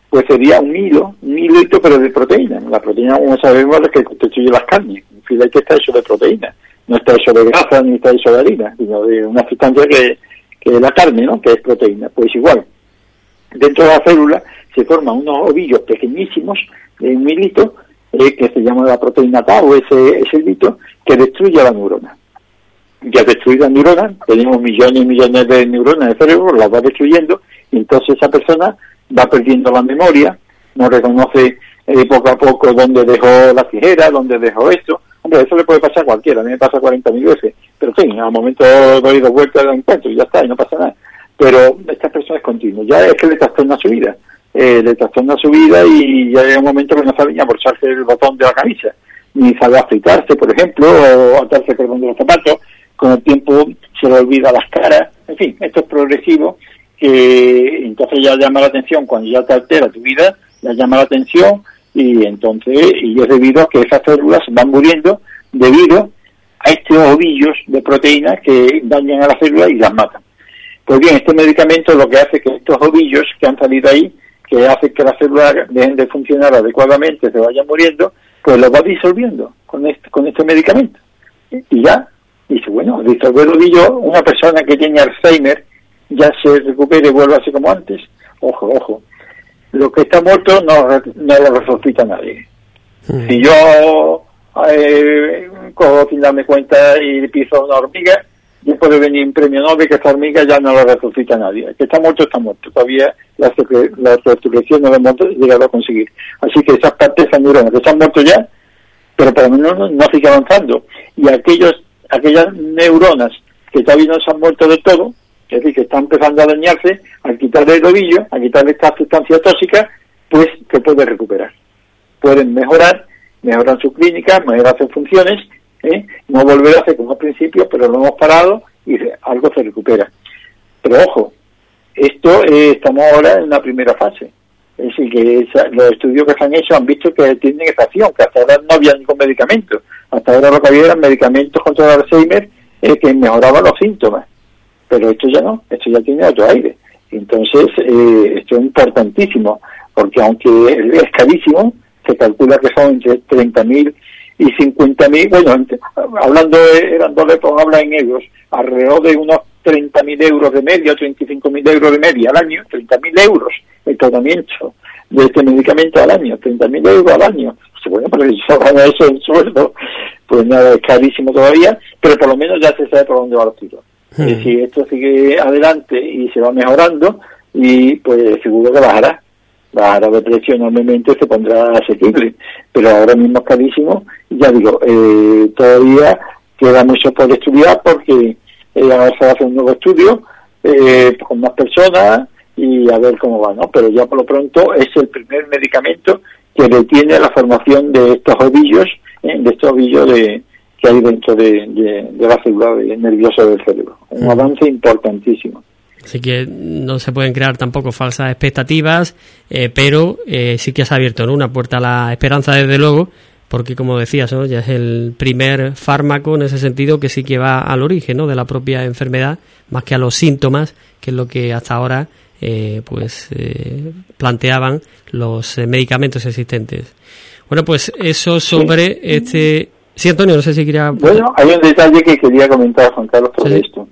pues sería un hilo, un hilito pero de proteína. La proteína, como sabemos, es que constituye las carnes. Que está hecho de proteína. No está hecho de grasa ni está hecho de harina, sino de una sustancia que, que es la carne, ¿no? Que es proteína. Pues igual, dentro de la célula se forman unos ovillos pequeñísimos de un hilito eh, que se llama la proteína tau, ese, ese hilito, que destruye a la neurona. Ya destruida neurona, tenemos millones y millones de neuronas en cerebro, las va destruyendo, y entonces esa persona va perdiendo la memoria, no reconoce eh, poco a poco dónde dejó la tijera, dónde dejó esto. Hombre, eso le puede pasar a cualquiera, a mí me pasa 40.000 veces, pero en fin, al momento doy dos vueltas lo encuentro y ya está, y no pasa nada. Pero esta persona es continua, ya es que le trastorna su vida, eh, le trastorna su vida y ya llega un momento que no sabe ni aborcharse el botón de la camisa, ni sabe afeitarse, por ejemplo, o atarse perdón de los zapatos, con el tiempo se le olvida las caras, en fin, esto es progresivo que entonces ya llama la atención, cuando ya te altera tu vida, ya llama la atención y entonces, y es debido a que esas células van muriendo debido a estos ovillos de proteínas que dañan a las células y las matan. Pues bien, este medicamento lo que hace que estos ovillos que han salido ahí, que hace que las células dejen de funcionar adecuadamente, se vayan muriendo, pues lo va disolviendo con este, con este medicamento. Y ya, dice, bueno, disolver ovillo, una persona que tiene Alzheimer, ya se recupere y vuelva así como antes. Ojo, ojo. Lo que está muerto no, no lo resucita nadie. Hmm. Si yo eh, cojo sin darme cuenta y piso una hormiga, yo puede venir un premio Nobel que esta hormiga ya no lo resucita nadie. El que está muerto está muerto. Todavía la, la resurrección no lo hemos llegado a conseguir. Así que esas partes están neuronas que están muertos ya, pero por lo menos no, no sigue avanzando. Y aquellos, aquellas neuronas que todavía no se han muerto de todo, es decir, que está empezando a dañarse, al quitarle el ovillo, al quitarle esta sustancia tóxica, pues se puede recuperar. Pueden mejorar, mejorar su clínica, mejorar sus funciones, ¿eh? no volver a hacer como al principio, pero lo hemos parado y algo se recupera. Pero ojo, esto eh, estamos ahora en la primera fase. Es decir, que los estudios que se han hecho han visto que tienen estación, que hasta ahora no había ningún medicamento. Hasta ahora lo que había eran medicamentos contra el Alzheimer eh, que mejoraban los síntomas pero esto ya no, esto ya tiene otro aire. Entonces, eh, esto es importantísimo, porque aunque es carísimo, se calcula que son entre 30.000 y 50.000, bueno, hablando, eran dólares, pues habla en euros, alrededor de unos 30.000 euros de media, 35.000 euros de media al año, 30.000 euros el tratamiento de este medicamento al año, 30.000 euros al año. Pues bueno, pero se eso en sueldo, pues nada, es carísimo todavía, pero por lo menos ya se sabe por dónde va los tiros. Hmm. Y si esto sigue adelante y se va mejorando, y pues seguro que bajará. Bajará de precio enormemente, se pondrá asequible, pero ahora mismo es carísimo. Y ya digo, eh, todavía queda mucho por estudiar porque eh, ahora se va a hacer un nuevo estudio eh, con más personas y a ver cómo va, ¿no? Pero ya por lo pronto es el primer medicamento que detiene la formación de estos ovillos, eh, de estos ovillos de, que hay dentro de, de, la célula nerviosa del cerebro. Un mm. avance importantísimo. Así que no se pueden crear tampoco falsas expectativas, eh, pero eh, sí que se ha abierto una puerta a la esperanza, desde luego, porque como decías, ya es el primer fármaco en ese sentido que sí que va al origen ¿no? de la propia enfermedad, más que a los síntomas, que es lo que hasta ahora eh, pues planteaban los medicamentos existentes. Bueno, pues eso sobre este... Sí, Antonio, no sé si quería... Bueno, hay un detalle que quería comentar, Juan Carlos, sobre esto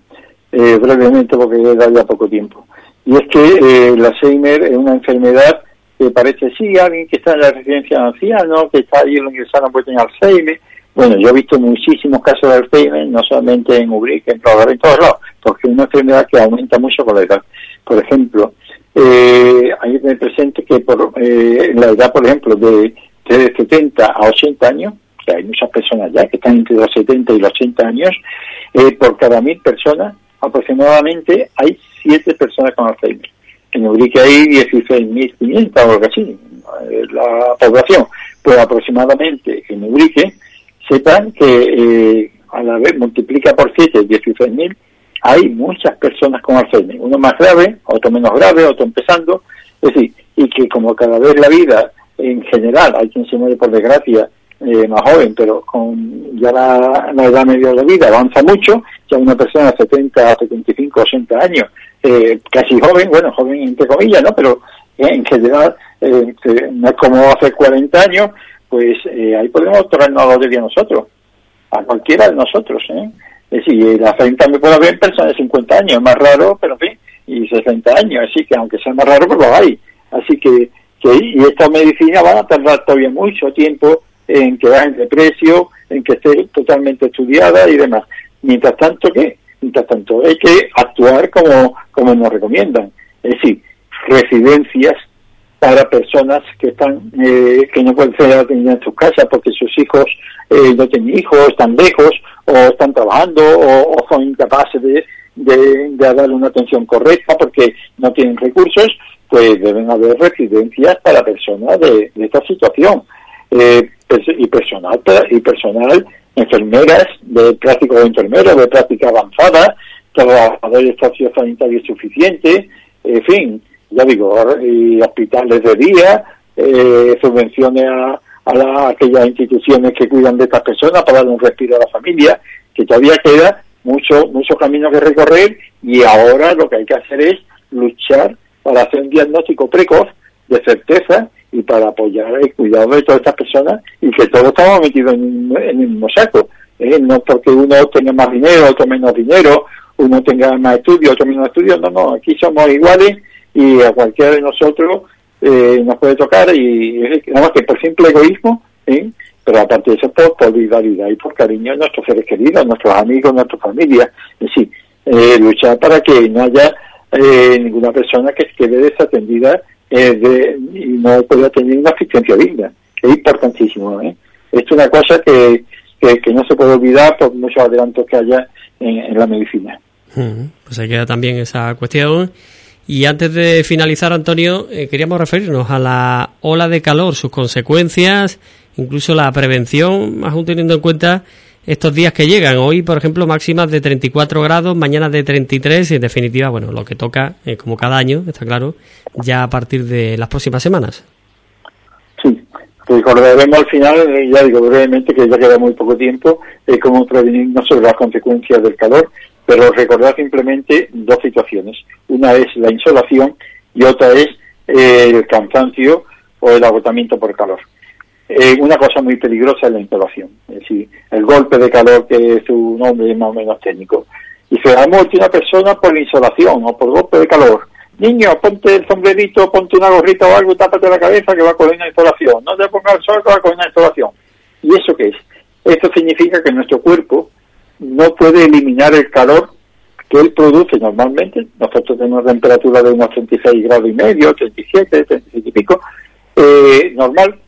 eh, brevemente porque da ya poco tiempo. Y es que eh, el Alzheimer es una enfermedad que parece, sí, alguien que está en la residencia de ancianos, que está ahí lo ingresaron puede tener Alzheimer. Bueno, yo he visto muchísimos casos de Alzheimer, no solamente en Ubrique, en, en todos lados, porque es una enfermedad que aumenta mucho con la edad. Por ejemplo, eh, hay que tener presente que por eh, la edad, por ejemplo, de, de 70 a 80 años, que hay muchas personas ya que están entre los 70 y los 80 años, eh, por cada mil personas aproximadamente hay siete personas con Alzheimer. En Ubrique hay 16.500 o algo así, eh, la población. Pues aproximadamente en Ubrique, sepan que eh, a la vez multiplica por 7, 16.000, hay muchas personas con Alzheimer. Uno más grave, otro menos grave, otro empezando. Es decir, y que como cada vez la vida en general, hay quien se muere por desgracia eh, más joven, pero con ya la, edad media de la vida avanza mucho, ya una persona de 70, 75, 80 años, eh, casi joven, bueno, joven entre comillas, ¿no? Pero eh, en general eh, no es como hace 40 años, pues ahí podemos traernos a de nosotros, a cualquiera de nosotros, ¿eh? Es decir, la 30 me puede haber personas de 50 años, es más raro, pero en y 60 años, así que aunque sea más raro, pues lo hay. Así que, y esta medicina van a tardar todavía mucho tiempo en que bajen de precio, en que esté totalmente estudiada y demás. Mientras tanto, ¿qué? Mientras tanto, hay que actuar como, como nos recomiendan. Es decir, residencias para personas que están eh, que no pueden ser atendidas en sus casas porque sus hijos eh, no tienen hijos, están lejos o están trabajando o, son incapaces de, de, darle una atención correcta porque no tienen recursos, pues deben haber residencias para personas de, de esta situación. Eh, y personal y personal enfermeras de práctica de enfermeros de práctica avanzada trabajadores sociosanitarios suficientes en fin ya digo y hospitales de día eh, subvenciones a, a, aquellas instituciones que cuidan de estas personas para darle un respiro a la familia que todavía queda mucho mucho camino que recorrer y ahora lo que hay que hacer es luchar para hacer un diagnóstico precoz de certeza y para apoyar el cuidado de todas estas personas y que todos estamos metidos en, el mismo saco. ¿eh? No porque uno tenga más dinero, otro menos dinero, uno tenga más estudios, otro menos estudios, no, no, aquí somos iguales y a cualquiera de nosotros eh, nos puede tocar y nada más que por simple egoísmo, ¿eh? pero aparte de eso por solidaridad y por cariño a nuestros seres queridos, nuestros amigos, a nuestra familia, es decir, eh, luchar para que no haya eh, ninguna persona que quede desatendida eh, de, y no pueda tener una asistencia digna, es importantísimo. ¿eh? Esto es una cosa que, que, no se puede olvidar por muchos adelantos que haya en, la medicina. Pues ahí queda también esa cuestión. Y antes de finalizar, Antonio, eh, queríamos referirnos a la ola de calor, sus consecuencias, incluso la prevención, aún teniendo en cuenta estos días que llegan. Hoy, por ejemplo, máximas de 34 grados, mañana de 33 y en definitiva, bueno, lo que toca, eh, como cada año, está claro, ya a partir de las próximas semanas. Sí, recordaremos al final, eh, ya digo brevemente que ya queda muy poco tiempo, eh, cómo prevenirnos sobre las consecuencias del calor, pero recordar simplemente dos situaciones. Una es la insolación y otra es el cansancio o el agotamiento por calor. Eh, una cosa muy peligrosa es la insolación. Es decir, el golpe de calor, que es un nombre más o menos técnico. Y se ha muerto una persona por la insolación o por golpe de calor. Niño, ponte el sombrerito, ponte una gorrita o algo, tápate la cabeza que va con una insolación. No te pongas el sol que va con una insolación. ¿Y eso qué es? Esto significa que nuestro cuerpo no puede eliminar el calor que él produce normalmente. Nosotros tenemos temperatura de unos 36 grados y medio, 37, 37 y pico, eh, normal,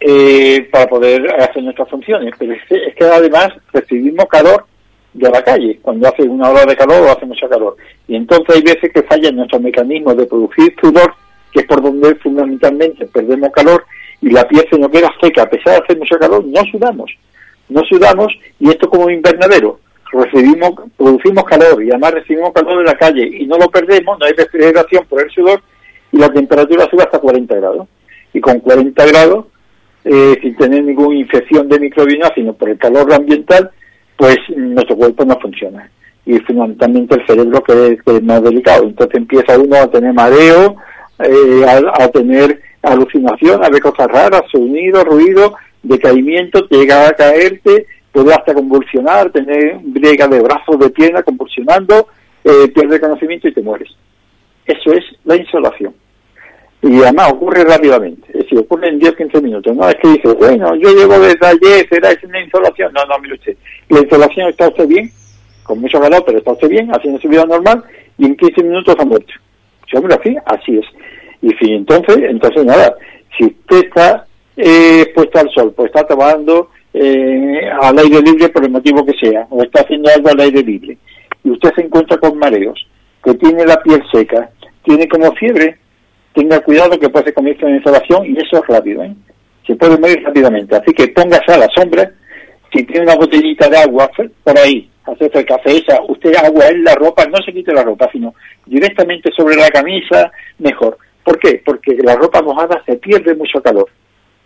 eh, para poder hacer nuestras funciones. Pero es que, además recibimos calor de la calle. Cuando hace una hora de calor o hace mucho calor. Y entonces hay veces que fallan nuestros mecanismos de producir sudor, que es por donde fundamentalmente perdemos calor, y la piel se nos queda seca. A pesar de hacer mucho calor, no sudamos. No sudamos, y esto como invernadero. Recibimos, producimos calor y además recibimos calor de la calle y no lo perdemos, no hay refrigeración por el sudor y la temperatura sube hasta 40 grados. Y con 40 grados, eh, sin tener ninguna infección de microbiota, sino por el calor ambiental, pues nuestro cuerpo no funciona. Y fundamentalmente el cerebro que es, más delicado. Entonces empieza uno a tener mareo, eh, a, tener alucinación, a ver cosas raras, sonido, ruido, decaimiento, te llega a caerte, puede hasta convulsionar, tener briega de brazos, de pierna, convulsionando, eh, pierde conocimiento y te mueres. Eso es la insolación. Y además ocurre rápidamente, es decir, ocurre en 10-15 minutos. No es que dice, bueno, yo llevo desde ayer, será una insolación. No, no, mire usted, la insolación está usted bien, con mucho calor, pero está usted bien, haciendo su vida normal, y en 15 minutos ha muerto. Si hombre, así, así es. Y fin, entonces, entonces nada, si usted está eh, puesto al sol, pues está tomando eh, al aire libre por el motivo que sea, o está haciendo algo al aire libre, y usted se encuentra con mareos, que tiene la piel seca, tiene como fiebre, tenga cuidado que puede comienzo una insolación y eso es rápido, ¿eh? se puede morir rápidamente. Así que póngase a la sombra, si tiene una botellita de agua por ahí, hace el café esa, usted agua en la ropa, no se quite la ropa, sino directamente sobre la camisa, mejor. ¿Por qué? Porque la ropa mojada se pierde mucho calor.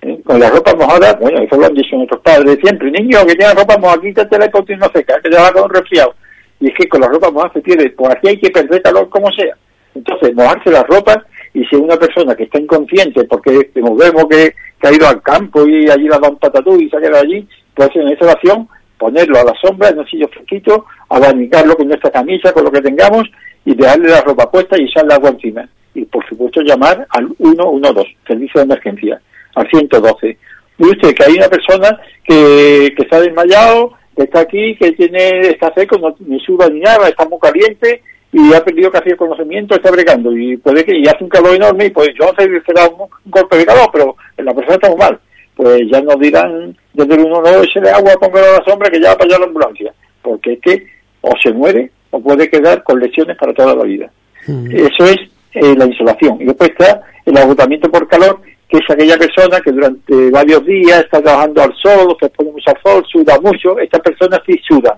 ¿eh? Con la ropa mojada, bueno, eso lo han dicho nuestros padres siempre, niño que tiene ropa mojada, quítatela y ponte una seca, que te va con un resfriado. Y es que con la ropa mojada se pierde, por aquí hay que perder calor como sea. Entonces, mojarse la ropa y si una persona que está inconsciente porque nos vemos que, ha ido al campo y allí la dan patatú y se ha quedado allí, pues en esa oración ponerlo a la sombra en un sitio fresquito, abanicarlo con nuestra camisa, con lo que tengamos y dejarle la ropa puesta y echarle agua encima. Y por supuesto llamar al 112, servicio de emergencia, al 112. Y usted que hay una persona que, que está desmayado, que está aquí, que tiene está seco, no, ni suda ni nada, está muy caliente y ha perdido casi el conocimiento, está bregando y puede que y hace un calor enorme y pues yo no sé si será un, golpe de calor, pero la persona está muy mal. Pues ya nos dirán desde el uno, no, de agua, póngalo a la sombra que ya va para allá la ambulancia. Porque es que o se muere o puede quedar con lesiones para toda la vida. Mm. Eso es eh, la insolación. Y después está el agotamiento por calor, que es aquella persona que durante varios días está trabajando al sol, se pone mucho al sol, suda mucho. Estas personas sí sudan.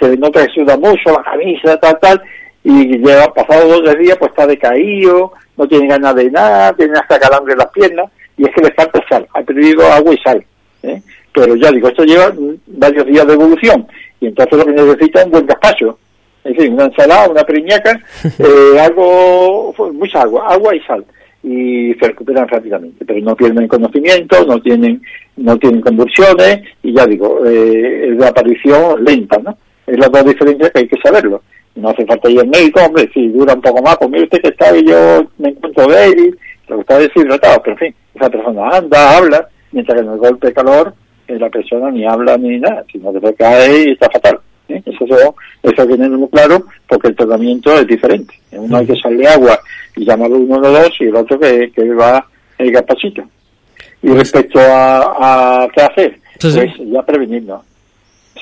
Se nota que suda mucho, la camisa, tal, tal, y lleva pasado dos días pues está decaído, no tiene ganas de nada, tiene hasta calambre en las piernas y es que le falta sal, ha perdido agua y sal. ¿eh? Pero ya digo, esto lleva varios días de evolución y entonces lo que necesita es un buen gazpacho, es decir, una ensalada, una periñaca, eh, algo, mucha agua, agua y sal y se recuperan rápidamente, pero no pierden conocimiento, no tienen no tienen convulsiones y ya digo, eh, es de aparición lenta, ¿no? Es las dos diferencias que hay que saberlo no hace falta ir al médico, hombre, si dura un poco más, pues mire usted que está y yo me encuentro débil, lo que está deshidratado, pero en fin, esa persona anda, habla, mientras que en el golpe de calor eh, la persona ni habla ni nada, sino que se cae y está fatal. ¿eh? Eso, eso, eso hay que tenerlo claro porque el tratamiento es diferente. Uno hay que echarle agua y llamarlo uno o dos y el otro que, que va el gapachito. Y pues respecto a, a qué hacer, pues ya prevenirnos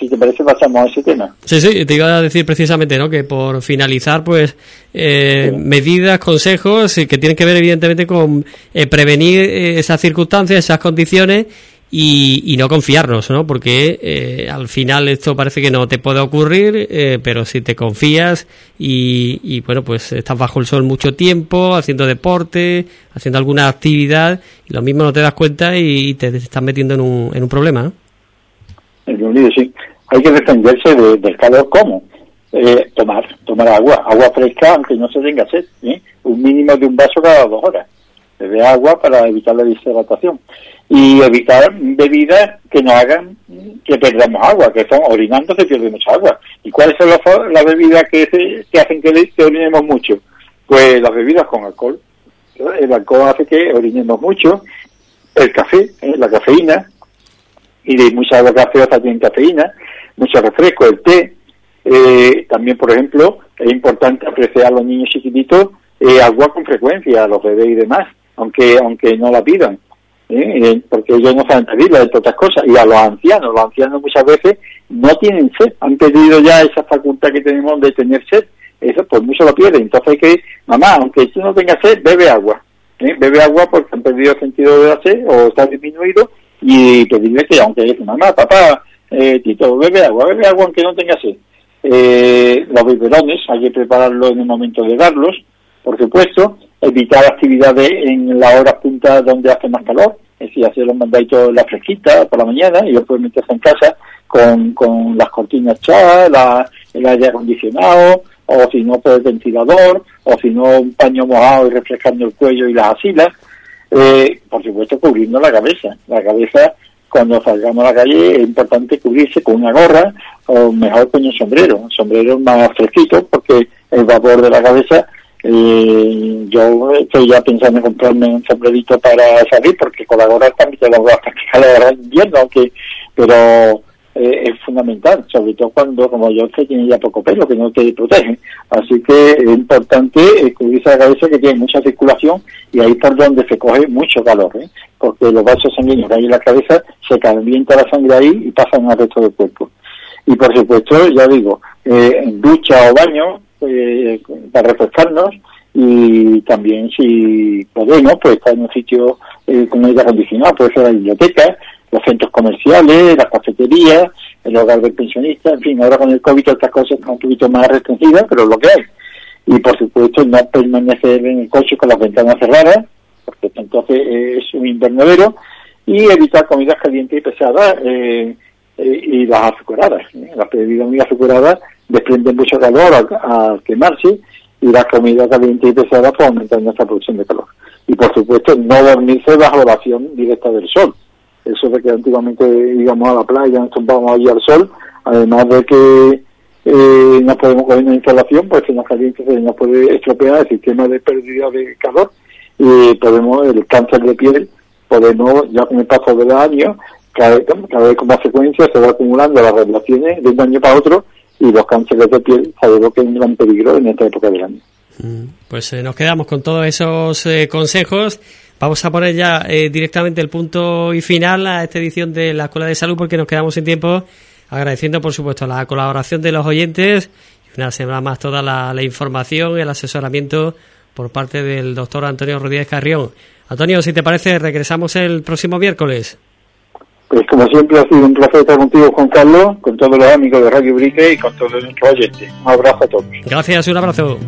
si te parece pasamos a ese tema. Sí, sí, te iba a decir precisamente, ¿no? Que por finalizar, pues, eh, medidas, consejos que tienen que ver evidentemente con eh, prevenir eh, esas circunstancias, esas condiciones y, no confiarnos, ¿no? Porque al final esto parece que no te puede ocurrir, pero si te confías y, y, bueno, pues estás bajo el sol mucho tiempo, haciendo deporte, haciendo alguna actividad, y lo mismo no te das cuenta y te estás metiendo en un, en un problema, ¿no? sí hay que defenderse del calor como eh, tomar tomar agua agua fresca aunque no se tenga sed ¿eh? un mínimo de un vaso cada dos horas de agua para evitar la deshidratación y evitar bebidas que nos hagan que perdamos agua, que son orinando se pierde mucha agua. ¿Y cuáles son las, bebidas que, hacen que, orinemos mucho? Pues las bebidas con alcohol. El alcohol hace que orinemos mucho, el café, ¿eh? la cafeína, y de mucha agua gaseosa tienen cafeína, mucho refresco, el té. Eh, también, por ejemplo, es importante apreciar a los niños chiquititos eh, agua con frecuencia, a los bebés y demás, aunque aunque no la pidan, ¿eh? porque ellos no saben pedirla, de otras cosas. Y a los ancianos, los ancianos muchas veces no tienen sed, han perdido ya esa facultad que tenemos de tener sed. Eso pues mucho lo pierden. Entonces hay que, mamá, aunque tú no tengas sed, bebe agua. Bebe agua porque han perdido el sentido de la sed o está disminuido y pedirle que aunque mamá, papá, eh, Tito, bebe agua, bebe agua aunque no tenga sed. Eh, los biberones hay que prepararlos en el momento de darlos, por supuesto, evitar actividades en las horas puntas donde hace más calor, es decir, hacer los mandaditos la fresquita por la mañana y después meterse en casa con, con las cortinas echadas, la, el aire acondicionado, o si no, pues el ventilador, o si no, un paño mojado y refrescando el cuello y las asilas. Eh, por supuesto, cubriendo la cabeza. La cabeza, cuando salgamos a la calle, es importante cubrirse con una gorra o mejor con un sombrero. Un sombrero más fresquito porque el vapor de la cabeza eh, yo estoy ya pensando en comprarme un sombrerito para salir porque con la gorra también te lo voy a la invierno, aunque, pero eh, es fundamental, sobre todo cuando, como yo sé, tiene ya poco pelo, que no te protege. Así que es importante eh, cubrirse la cabeza que tiene mucha circulación y ahí por donde se coge mucho calor, ¿eh? porque los vasos sanguíneos que hay en la cabeza se calienta la sangre ahí y pasan al resto del cuerpo. Y por supuesto, ya digo, eh, ducha o baño eh, para refrescarnos y también si podemos, pues estar en un sitio eh, con aire acondicionado, puede ser la biblioteca, los centros comerciales, las cafeterías, el hogar del pensionista, en fin, ahora con el COVID estas cosas están un poquito más restringidas, pero lo que hay. Y por supuesto no permanecer en el coche con las ventanas cerradas, porque entonces es un invernadero, y evitar comidas calientes y pesadas eh, eh y las azucaradas. ¿eh? Las bebidas muy azucaradas desprenden mucho calor al, quemarse y las comidas calientes y pesadas pues aumentar nuestra producción de calor. Y por supuesto no dormirse bajo la acción directa del sol eso de que antiguamente íbamos a la playa, nos tomábamos allí al sol, además de que eh, no podemos coger una instalación, pues si nos caliente se nos puede estropear el sistema de pérdida de calor y podemos, el cáncer de piel, podemos, ya con el paso de los años, cada, cada vez con más frecuencia se va acumulando las relaciones de un año para otro y los cánceres de piel sabemos que es un gran peligro en esta época del año. Mm, pues eh, nos quedamos con todos esos eh, consejos Vamos a poner ya eh, directamente el punto y final a esta edición de la Escuela de Salud porque nos quedamos sin tiempo. Agradeciendo, por supuesto, la colaboración de los oyentes y una semana más toda la, información y el asesoramiento por parte del doctor Antonio Rodríguez Carrión. Antonio, si te parece, regresamos el próximo miércoles. Pues como siempre ha sido un placer estar contigo, Juan Carlos, con todos los amigos de Radio Brique y con todos nuestros oyentes. Un abrazo a todos. Gracias, un abrazo.